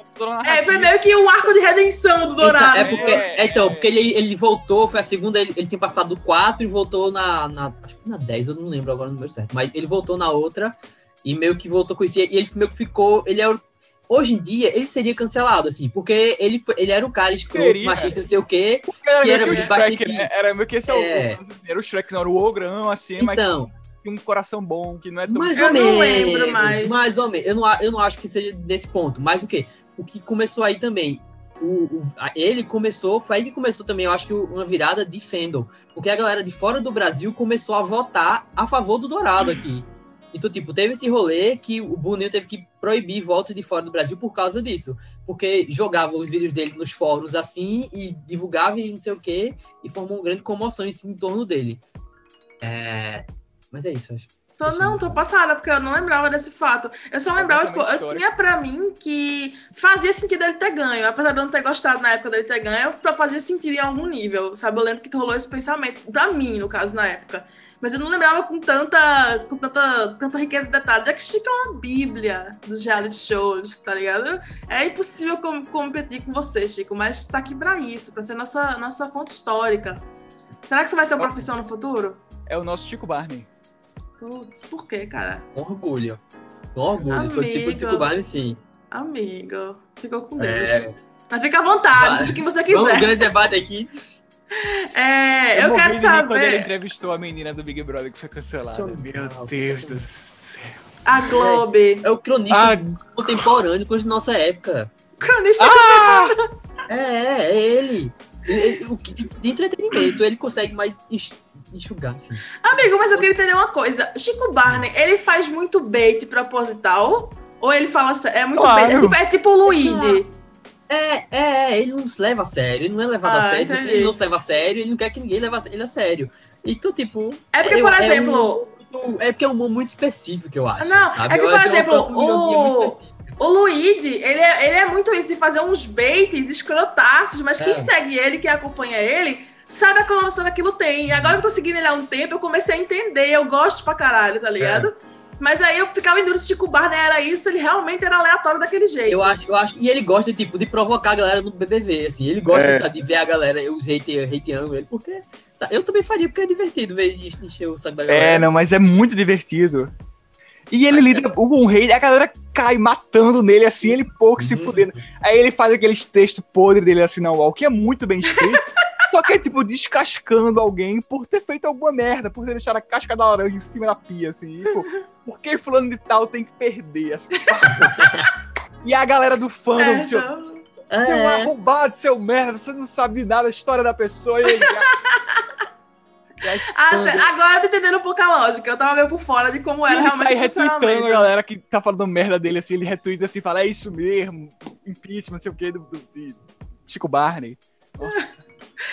É, foi meio que um arco de redenção do Dourado. Então, é porque, É, então, é. porque ele, ele voltou, foi a segunda, ele, ele tinha participado do 4 e voltou na, na. Acho que na 10, eu não lembro agora o número certo. Mas ele voltou na outra e meio que voltou com isso. E ele meio que ficou. Ele é o- Hoje em dia, ele seria cancelado, assim, porque ele, foi- ele era o cara escroto, Seria. machista, não sei o quê. Era que meio era que o bastante- Shrek, né? Era meio que esse é, o- É. o. Era o Shrek, não, era o ogrão, assim, mas Então, tinha um coração bom, que não é tão. mais Eu ou não menos. lembro mais. Mais ou menos. Eu não, eu não acho que seja desse ponto. Mas o quê? O que começou aí também. o, o- ele começou, foi aí que começou também, eu acho que uma virada de fandom. Porque a galera de fora do Brasil começou a votar a favor do Dourado aqui. Então, tipo, teve esse rolê que o Boninho teve que proibir voto de fora do Brasil por causa disso. Porque jogava os vídeos dele nos fóruns assim e divulgava e não sei o quê, e formou uma grande comoção em, em torno dele. É, Mas é isso, acho. Tô, não, tô passada, porque eu não lembrava desse fato. Eu só lembrava, tipo, eu tinha pra mim que fazia sentido ele ter ganho. Apesar de eu não ter gostado na época dele ter ganho, pra fazer sentido em algum nível, sabe? Eu lembro que rolou esse pensamento, pra mim, no caso, na época. Mas eu não lembrava com tanta, com tanta, tanta riqueza de detalhes. É que Chico é uma bíblia dos reality shows, tá ligado? É impossível com- competir com você, Chico, mas tá aqui pra isso, pra ser nossa, nossa fonte histórica. Será que isso vai ser uma profissão no futuro? É o nosso Chico Barney. Putz, por quê, cara? Um orgulho. Um orgulho. Sou discípulo de Chico Amigo. Barney, sim. Amigo, ficou com Deus. É, Mas fica à vontade, Vai. o que você vamos, um quiser. grande debate aqui. É, eu, morri quero rir Quando ele saber. entrevistou a menina do Big Brother que foi cancelada. Meu Deus do céu. A Globe. É o cronista Ah, contemporâneo com a nossa época. Cronista. É, é, é ele. Ele- ele- o que- de entretenimento, ele consegue mais enxugar. Amigo, mas eu queria entender uma coisa. Chico Barney, ele faz muito bait proposital? Ou ele fala. sé- É muito Claro. bait? É tipo, é tipo o Luigi. É, é, é, ele não se leva a sério, ele não é levado Ah, a sério, entendi. ele não se leva a sério, ele não quer que ninguém leve ele a sério. Então, tipo. É porque, eu- por é exemplo, um- é porque é um humor muito específico, eu acho. Não, sabe? é que, Eu por exemplo, o- o Luigi, ele é, ele é muito isso de fazer uns baits escrotaços, mas quem É. segue ele, quem acompanha ele, sabe a conotação que aquilo tem. E agora que eu tô seguindo ele há um tempo, eu comecei a entender, eu gosto pra caralho, tá ligado? É. Mas aí eu ficava em dúvida se Chico Barney era isso, ele realmente era aleatório daquele jeito. Eu acho, eu acho. E ele gosta, tipo, de provocar a galera no BBB, assim. Ele gosta É. sabe, de ver a galera, os haters hateando ele, porque. sabe, eu também faria, porque é divertido ver ele encher o saco da galera. É, não, mas é muito divertido. E ele lida com um rei, a galera cai matando nele assim, ele pouco se Uhum. fudendo. Aí ele faz aqueles textos podres dele assim na wall, que é muito bem escrito. [laughs] Só que é tipo descascando alguém por ter feito alguma merda, por ter deixado a casca da laranja em cima da pia, assim. Tipo, por que fulano de tal tem que perder? Assim, [laughs] e a galera do fandom, É, seu, então- seu É. arrombado, seu merda, você não sabe de nada a história da pessoa. E ele, [laughs] Ah, agora eu tô entendendo um pouco a lógica. Eu tava meio por fora de como era ele realmente sai retweetando a galera que tá falando merda dele, assim, ele retweeta assim, fala, é isso mesmo, impeachment, não sei o que, do, do- de Chico Barney. Nossa.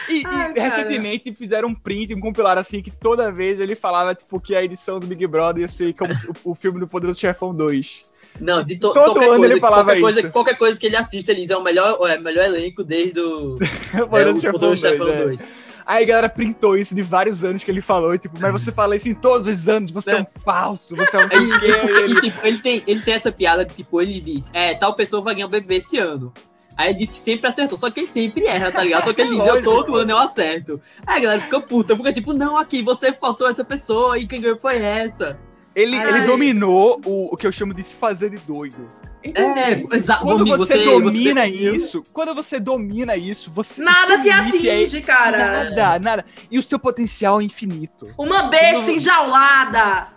E, e Ai, cara. recentemente fizeram um print, um compilar assim, que toda vez ele falava, tipo, que a edição do Big Brother ia ser como o, o filme do Poderoso Chefão 2. Não, de to Todo qualquer, ano coisa, ele falava qualquer, coisa, isso. qualquer coisa que ele assista, ele diz, é o melhor, é o melhor elenco desde o, O [laughs] é, o Poderoso Chefão Poderoso 2, Chefão é. 2. Aí a galera printou isso de vários anos que ele falou, e, tipo, mas você fala isso em todos os anos, você é, um falso, você é um não sei o quê. E, E ele- tipo, ele tem, ele tem essa piada que, tipo, ele diz, é, tal pessoa vai ganhar o BBB esse ano. Aí ele diz que sempre acertou, só que ele sempre erra, tá ligado? Só que ele [laughs] diz, eu todo ano eu acerto. Aí a galera fica puta, porque tipo, não, aqui, você faltou essa pessoa e quem ganhou foi essa. Ele, Ai. ele dominou o, o que eu chamo de se fazer de doido. Entendi. É, exato. Quando amigo, você, domina definiu. isso, quando você domina isso, você. Nada o te limite é atinge, cara. Nada, nada. E o seu potencial é infinito. Uma besta enjaulada.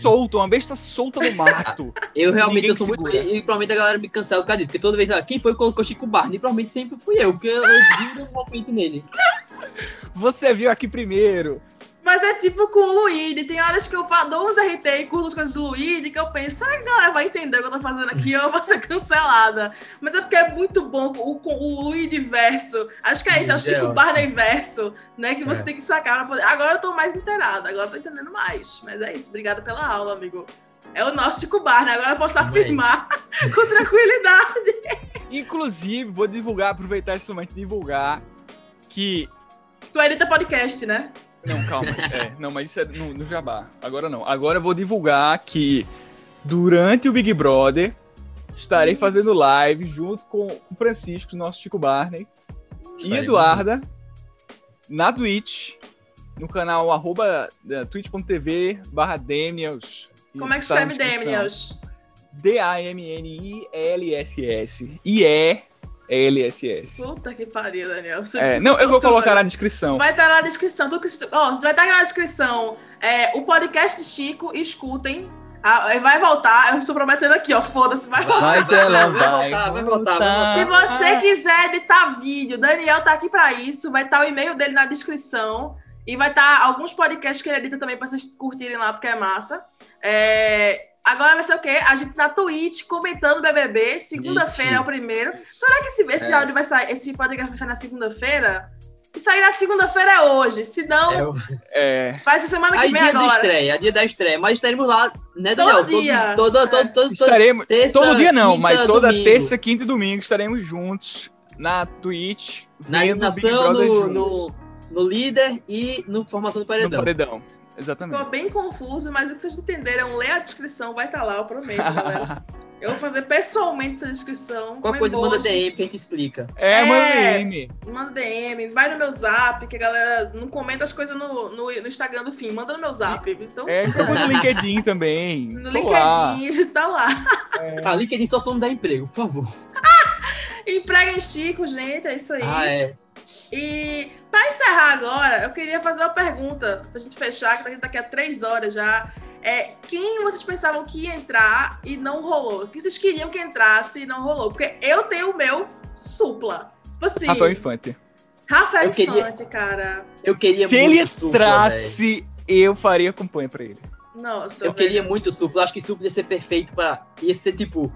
Solto, uma besta solta no mato. [laughs] Eu realmente eu sou muito. segura. E provavelmente a galera me cancela causa disso. Porque toda vez, ah, quem foi que colocou Chico Barney? Provavelmente sempre fui eu, porque eu desvio um momento nele. Você viu aqui primeiro. Mas é tipo com o Luigi. Tem horas que eu dou uns RT e curto as coisas do Luigi que eu penso, será que a galera vai entender o que eu tô fazendo aqui eu vou ser cancelada? Mas é porque é muito bom o, o Luigi verso. Acho que é isso, é o é Chico ótimo. Barney verso, né? Que você É. tem que sacar pra poder. Agora eu tô mais inteirada, agora eu tô entendendo mais. Mas é isso, obrigada pela aula, amigo. É o nosso Chico Barney, agora eu posso afirmar [laughs] com tranquilidade. Inclusive, vou divulgar, aproveitar esse momento e divulgar que. Tu edita podcast, né? Não, calma. É, não, mas isso é no, no Jabá. Agora não. Agora eu vou divulgar que durante o Big Brother estarei fazendo live junto com o Francisco, nosso Chico Barney, e Eduarda na Twitch, no canal arroba eh, twitch.tv barra Demiels. Como é que Tá escreve descrição. Demiels? D-A-M-N-I-L-S-S. I-E-L-S-S. Puta que pariu, Daniel. Você É, não, eu vou colocar na descrição. Vai estar na descrição. Tudo que... Ó, vai estar na descrição é, o podcast de Chico, escutem. Ah, vai voltar, eu estou prometendo aqui, ó. Foda-se, vai voltar. Mas ela vai vai, voltar, vai voltar, vai Se voltar. você quiser editar vídeo, Daniel tá aqui pra isso. Vai estar o e-mail dele na descrição. E vai estar alguns podcasts que ele edita também pra vocês curtirem lá, porque é massa. É, Agora vai ser o quê? A gente na Twitch comentando o BBB. Segunda-feira é o primeiro. Será que esse, esse É. áudio vai sair, esse podcast vai sair na segunda-feira? Se sair na segunda-feira é hoje. Se não, É, o- É. vai ser semana que Aí vem dia da agora. estreia, dia da estreia. Mas estaremos lá, né, Todo Daniel? dia. Todos, todo, todo, todo, todo, Estaremos. terça, todo dia não, quinta, mas toda domingo. terça, quinta e domingo estaremos juntos na Twitch. na vendo Big Brother no, no, no líder e no formação do No paredão. Exatamente. Ficou bem confuso, mas o que vocês entenderam, lê a descrição, vai estar lá, eu prometo, galera. [laughs] Eu vou fazer pessoalmente essa descrição. Qual coisa manda. DM que a gente explica. É, É. mano, DM. Manda DM, vai no meu zap, que a galera não comenta as coisas no, no, no Instagram do fim, manda no meu zap. Então, É, estamos no LinkedIn também. [laughs] no Tô lá. LinkedIn, [laughs] tá lá. Ah, LinkedIn só só não dá emprego, por favor. Emprega em Chico, gente, é isso aí. Ah, é. E pra encerrar agora, eu queria fazer uma pergunta pra gente fechar, que a gente tá aqui há três horas já. É, quem vocês pensavam que ia entrar e não rolou? Quem vocês queriam que entrasse e não rolou? Porque eu tenho o meu supla. Tipo assim, Rafael Infante. Rafael Eu queria- Infante, cara. Eu queria Se muito ele supla, entrasse, eu faria campanha pra ele. Nossa, Eu velho. queria muito supla. Acho que supla ia ser perfeito pra. Ia ser tipo.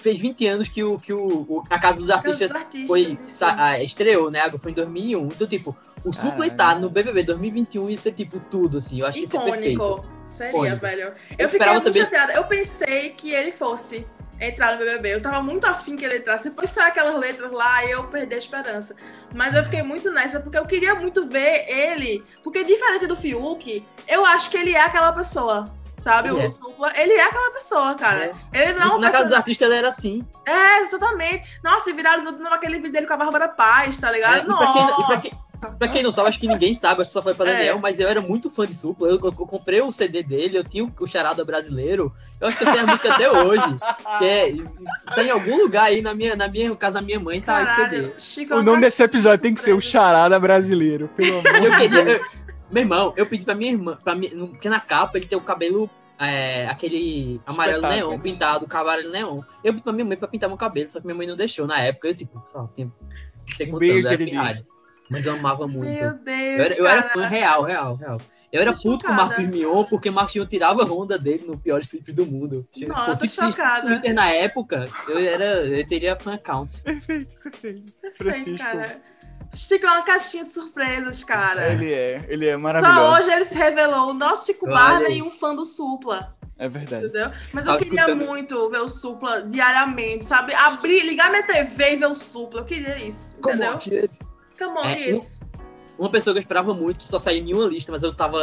Fez 20 anos que, o, que o, o- a Casa dos Os Artistas artistas, foi, isso. sa- estreou, né? Foi em 2001. Então, tipo, o supla tá no BBB 2021 ia ser, tipo, tudo, assim. Eu acho que ia ser perfeito. Icônico. Seria, Icônico. velho. Eu, Eu fiquei muito também- chateada. Eu pensei que ele fosse entrar no BBB. Eu tava muito afim que ele entrasse. Depois saiu aquelas letras lá e eu perdi a esperança. Mas eu fiquei muito nessa, porque eu queria muito ver ele. Porque diferente do Fiuk, eu acho que ele é aquela pessoa. Sabe? Ele o é. Supla, ele é aquela pessoa, cara. Ele não é uma Na Casa dos pessoa. Artistas ele era assim. É, exatamente. Nossa, e viralizou de novo aquele vídeo dele com a Bárbara Paz, tá ligado? É, e pra quem- e pra quem- Nossa. Pra quem não sabe, acho que ninguém sabe, acho que só foi pra É. Daniel, mas eu era muito fã de Supla. Eu, eu- eu comprei o CD dele, eu tinha o, o Charada brasileiro. Eu acho que eu sei a música até hoje. Que é, tá em algum lugar aí na minha, na minha casa da minha mãe, tá esse CD. Caralho, Chico é O nome desse episódio tem que ser o. Charada Brasileiro, pelo amor de queria. Deus. eu- meu irmão, eu pedi pra minha irmã, pra minha, porque na capa ele tem o cabelo. É, aquele amarelo Espetáculo. neon, pintado, cabelo neon. Eu pedi pra minha mãe pra pintar meu cabelo, só que minha mãe não deixou na época. Eu, tipo, só, tinha, não sei quantos beijo, era. Mas eu amava muito. Meu Deus, Eu era, eu era fã real, real, real. Eu era Tô puto com o chocada. Marcos Mion, porque o Marcos Mion tirava a onda dele no piores clipes do mundo. Se Nossa, fosse chocada. Twitter na época, eu, era, eu teria fan account. Perfeito, perfeito. Perfeito, Francisco. cara. Chico é uma caixinha de surpresas, cara. Ele é, ele é Só maravilhoso. hoje ele se revelou o nosso Chico Barney e um fã do Supla, É verdade. entendeu? Mas eu Tava queria escutando. muito ver o Supla diariamente, sabe? Abrir, ligar minha TV e ver o Supla. Eu queria isso, entendeu? Come on, É, kids. Uma pessoa que eu esperava muito, que só saiu em nenhuma lista, mas eu tava.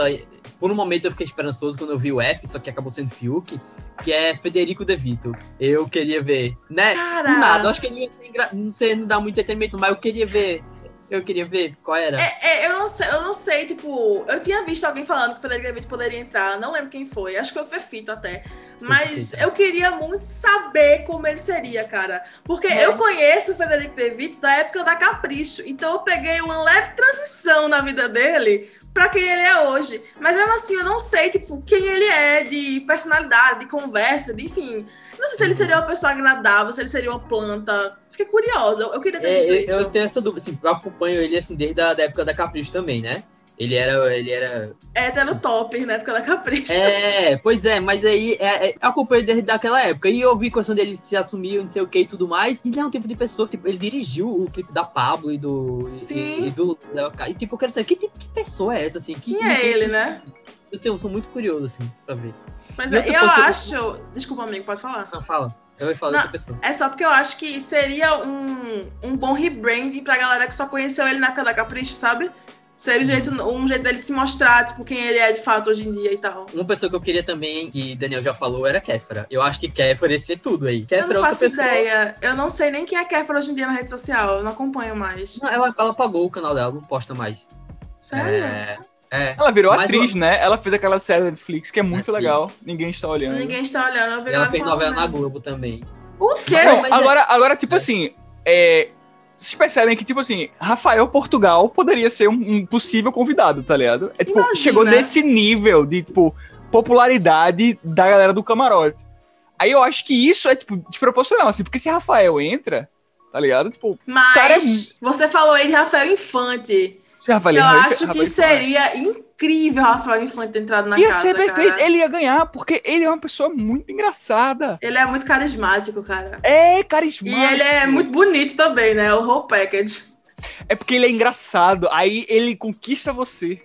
Por um momento eu fiquei esperançoso quando eu vi o F, só que acabou sendo Fiuk, que é Federico De Vito. Eu queria ver, né? Cara. Nada, eu acho que ele não, ia ter engra- não sei, não dá muito entretenimento, mas eu queria ver. Eu queria ver qual era. É, é, eu não sei, eu não sei, tipo, eu tinha visto alguém falando que o Federico David poderia entrar, não lembro quem foi, acho que foi o Fefito até. Mas eu queria muito saber como ele seria, cara. Porque É. eu conheço o Federico David da época da Capricho, então eu peguei uma leve transição na vida dele pra quem ele é hoje. Mas mesmo assim, eu não sei, tipo, quem ele é de personalidade, de conversa, de enfim. Não sei se ele seria uma pessoa agradável, se ele seria uma planta. Fiquei curiosa, eu, eu queria ter É, visto eu, isso. eu tenho essa dúvida, assim, eu acompanho ele assim desde a da época da Capricho também, né? Ele era. Ele era. É, tá no top, na época da Capricho. É, pois é, mas aí é, é, eu acompanho desde daquela época. E eu vi questão dele se assumiu, não sei o que e tudo mais. E ele é um tipo de pessoa que tipo, ele dirigiu o clipe da Pablo e do. e- Sim. E, do Léo Ca- E tipo, eu quero saber que tipo de pessoa é essa, assim? Que, Quem é ele, né? Eu tenho, sou muito curioso, assim, pra ver. Mas E é, eu coisa acho. Desculpa, amigo, pode falar. Não, fala. Eu ia falar Não. outra pessoa. É só porque eu acho que seria um, um bom rebranding pra galera que só conheceu ele na da Capricho, sabe? Seria um jeito, um jeito dele se mostrar, tipo, quem ele é de fato hoje em dia e tal. Uma pessoa que eu queria também, que Daniel já falou, era Kéfera. Eu acho que Kéfera ia ser tudo aí. Kéfera é outra faço pessoa. ideia. Eu não sei nem quem é Kéfera hoje em dia na rede social. Eu não acompanho mais. Não, ela, ela apagou o canal dela, não posta mais. Sério? É. é. Ela virou Mas atriz, né? Ela fez aquela série da Netflix que é muito Netflix. legal. Ninguém está olhando. Ninguém está olhando. Ela ela fez novela na. Globo também. O quê? Não, mas é- agora, agora, tipo É. assim, é, vocês percebem que, tipo assim, Rafael Portugal poderia ser um, um possível convidado, tá ligado? É tipo, Imagina. chegou nesse nível de, tipo, popularidade da galera do camarote. Aí eu acho que isso é, tipo, desproporcional, assim, porque se Rafael entra, tá ligado? Tipo, Mas cara é- você falou aí de Rafael Infante. Se Rafael eu entra, acho que Rafael seria incrível Rafael Infante ter entrado na Ia casa. ser perfeito, cara. ele ia ganhar, porque ele é uma pessoa muito engraçada. Ele é muito carismático, cara. É E carismático. ele é muito bonito também, né? O whole package. É porque ele é engraçado, aí ele conquista você.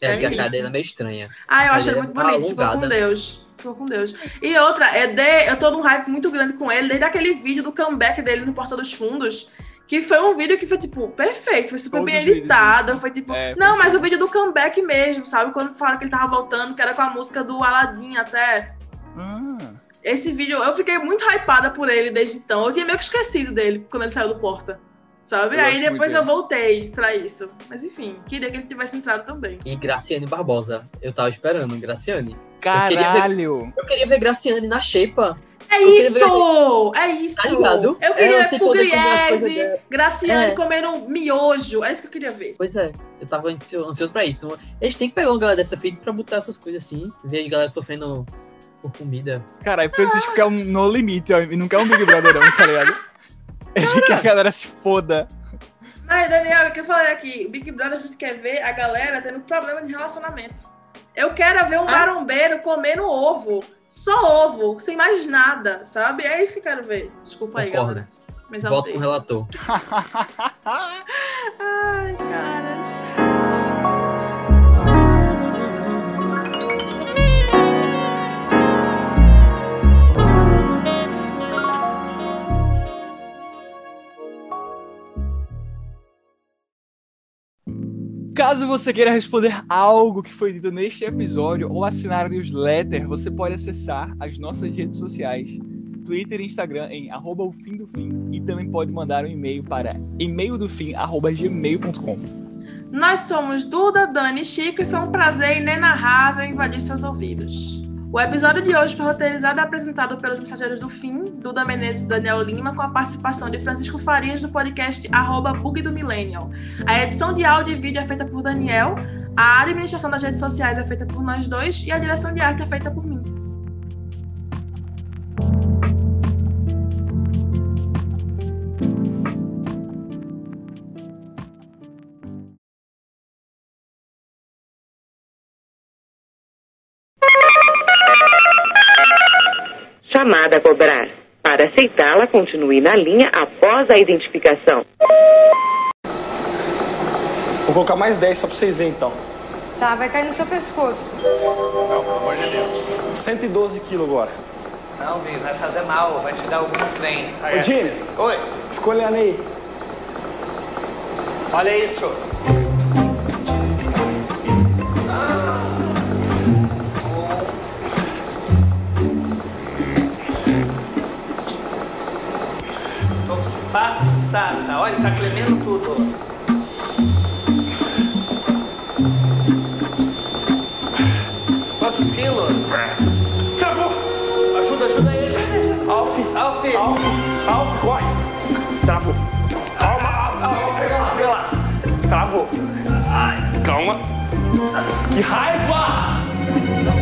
É, É porque a dele é meio estranha. Ah, eu acho ele ele é muito bonito. Ficou com alongada. Deus. Ficou com Deus. E outra, é de, eu tô num hype muito grande com ele, desde aquele vídeo do comeback dele no Porta dos Fundos. Que foi um vídeo que foi, tipo, perfeito, foi super Todos bem editado. Foi tipo. É, não, mas o vídeo do comeback mesmo, sabe? Quando fala que ele tava voltando, que era com a música do Aladdin até. Ah, Esse vídeo, eu fiquei muito hypada por ele desde então. Eu tinha meio que esquecido dele quando ele saiu do Porta. Sabe? Eu Aí depois eu voltei pra isso. Mas enfim, queria que ele tivesse entrado também. E Graciane Barbosa. Eu tava esperando, Graciane. queria ver- caralho. Eu queria ver Graciane na Shepa. É isso! É isso! Tá ligado? Eu queria Ela ver Pugliese, dela. Graciane É. comendo miojo. É isso que eu queria ver. Pois é, eu tava ansio- ansioso pra isso. Eles têm que pegar uma galera dessa feed pra botar essas coisas assim. Ver a galera sofrendo por comida. Caralho, Francisco quer um no limite, ó, e não quer um Big Brother, não, tá ligado? [laughs] Ele quer que a galera se foda. Mas, Daniel, o que eu falei aqui? O Big Brother a gente quer ver a galera tendo problema de relacionamento. Eu quero ver um Ah. marombeiro comendo ovo. Só ovo, sem mais nada, sabe? É isso que eu quero ver. Desculpa aí, Concordo. galera. Mas Voto com o relator. [laughs] Ai, caras. Caso você queira responder algo que foi dito neste episódio ou assinar a newsletter, você pode acessar as nossas redes sociais, Twitter e Instagram em arroba o fim do fim e também pode mandar um e-mail para e-maildofim@gmail.com. Nós somos Duda, Dani e Chico e foi um prazer inenarrável invadir seus ouvidos. O episódio de hoje foi roteirizado e apresentado pelos Mensageiros do Fim, Duda Menezes e Daniel Lima, com a participação de Francisco Farias do podcast arroba Bug do Millennial. A edição de áudio e vídeo é feita por Daniel, a administração das redes sociais é feita por nós dois e a direção de arte é feita por mim. Aceitá-la, continue na linha após a identificação. Vou colocar mais 10 só pra vocês verem então. Tá, vai cair no seu pescoço. 112 quilos agora. Não, Vi, vai fazer mal, vai te dar algum trem. Ô, Jimmy, Oi, fica olhando aí. olha isso. Passada, olha, tá tremendo tudo. Quantos quilos? Travou! Ajuda, ajuda ele. Alf, Alf, Alf, Alf, corre! Travou. Calma, Alf, Alf, pega lá, pega lá. Travou. Calma. Que raiva!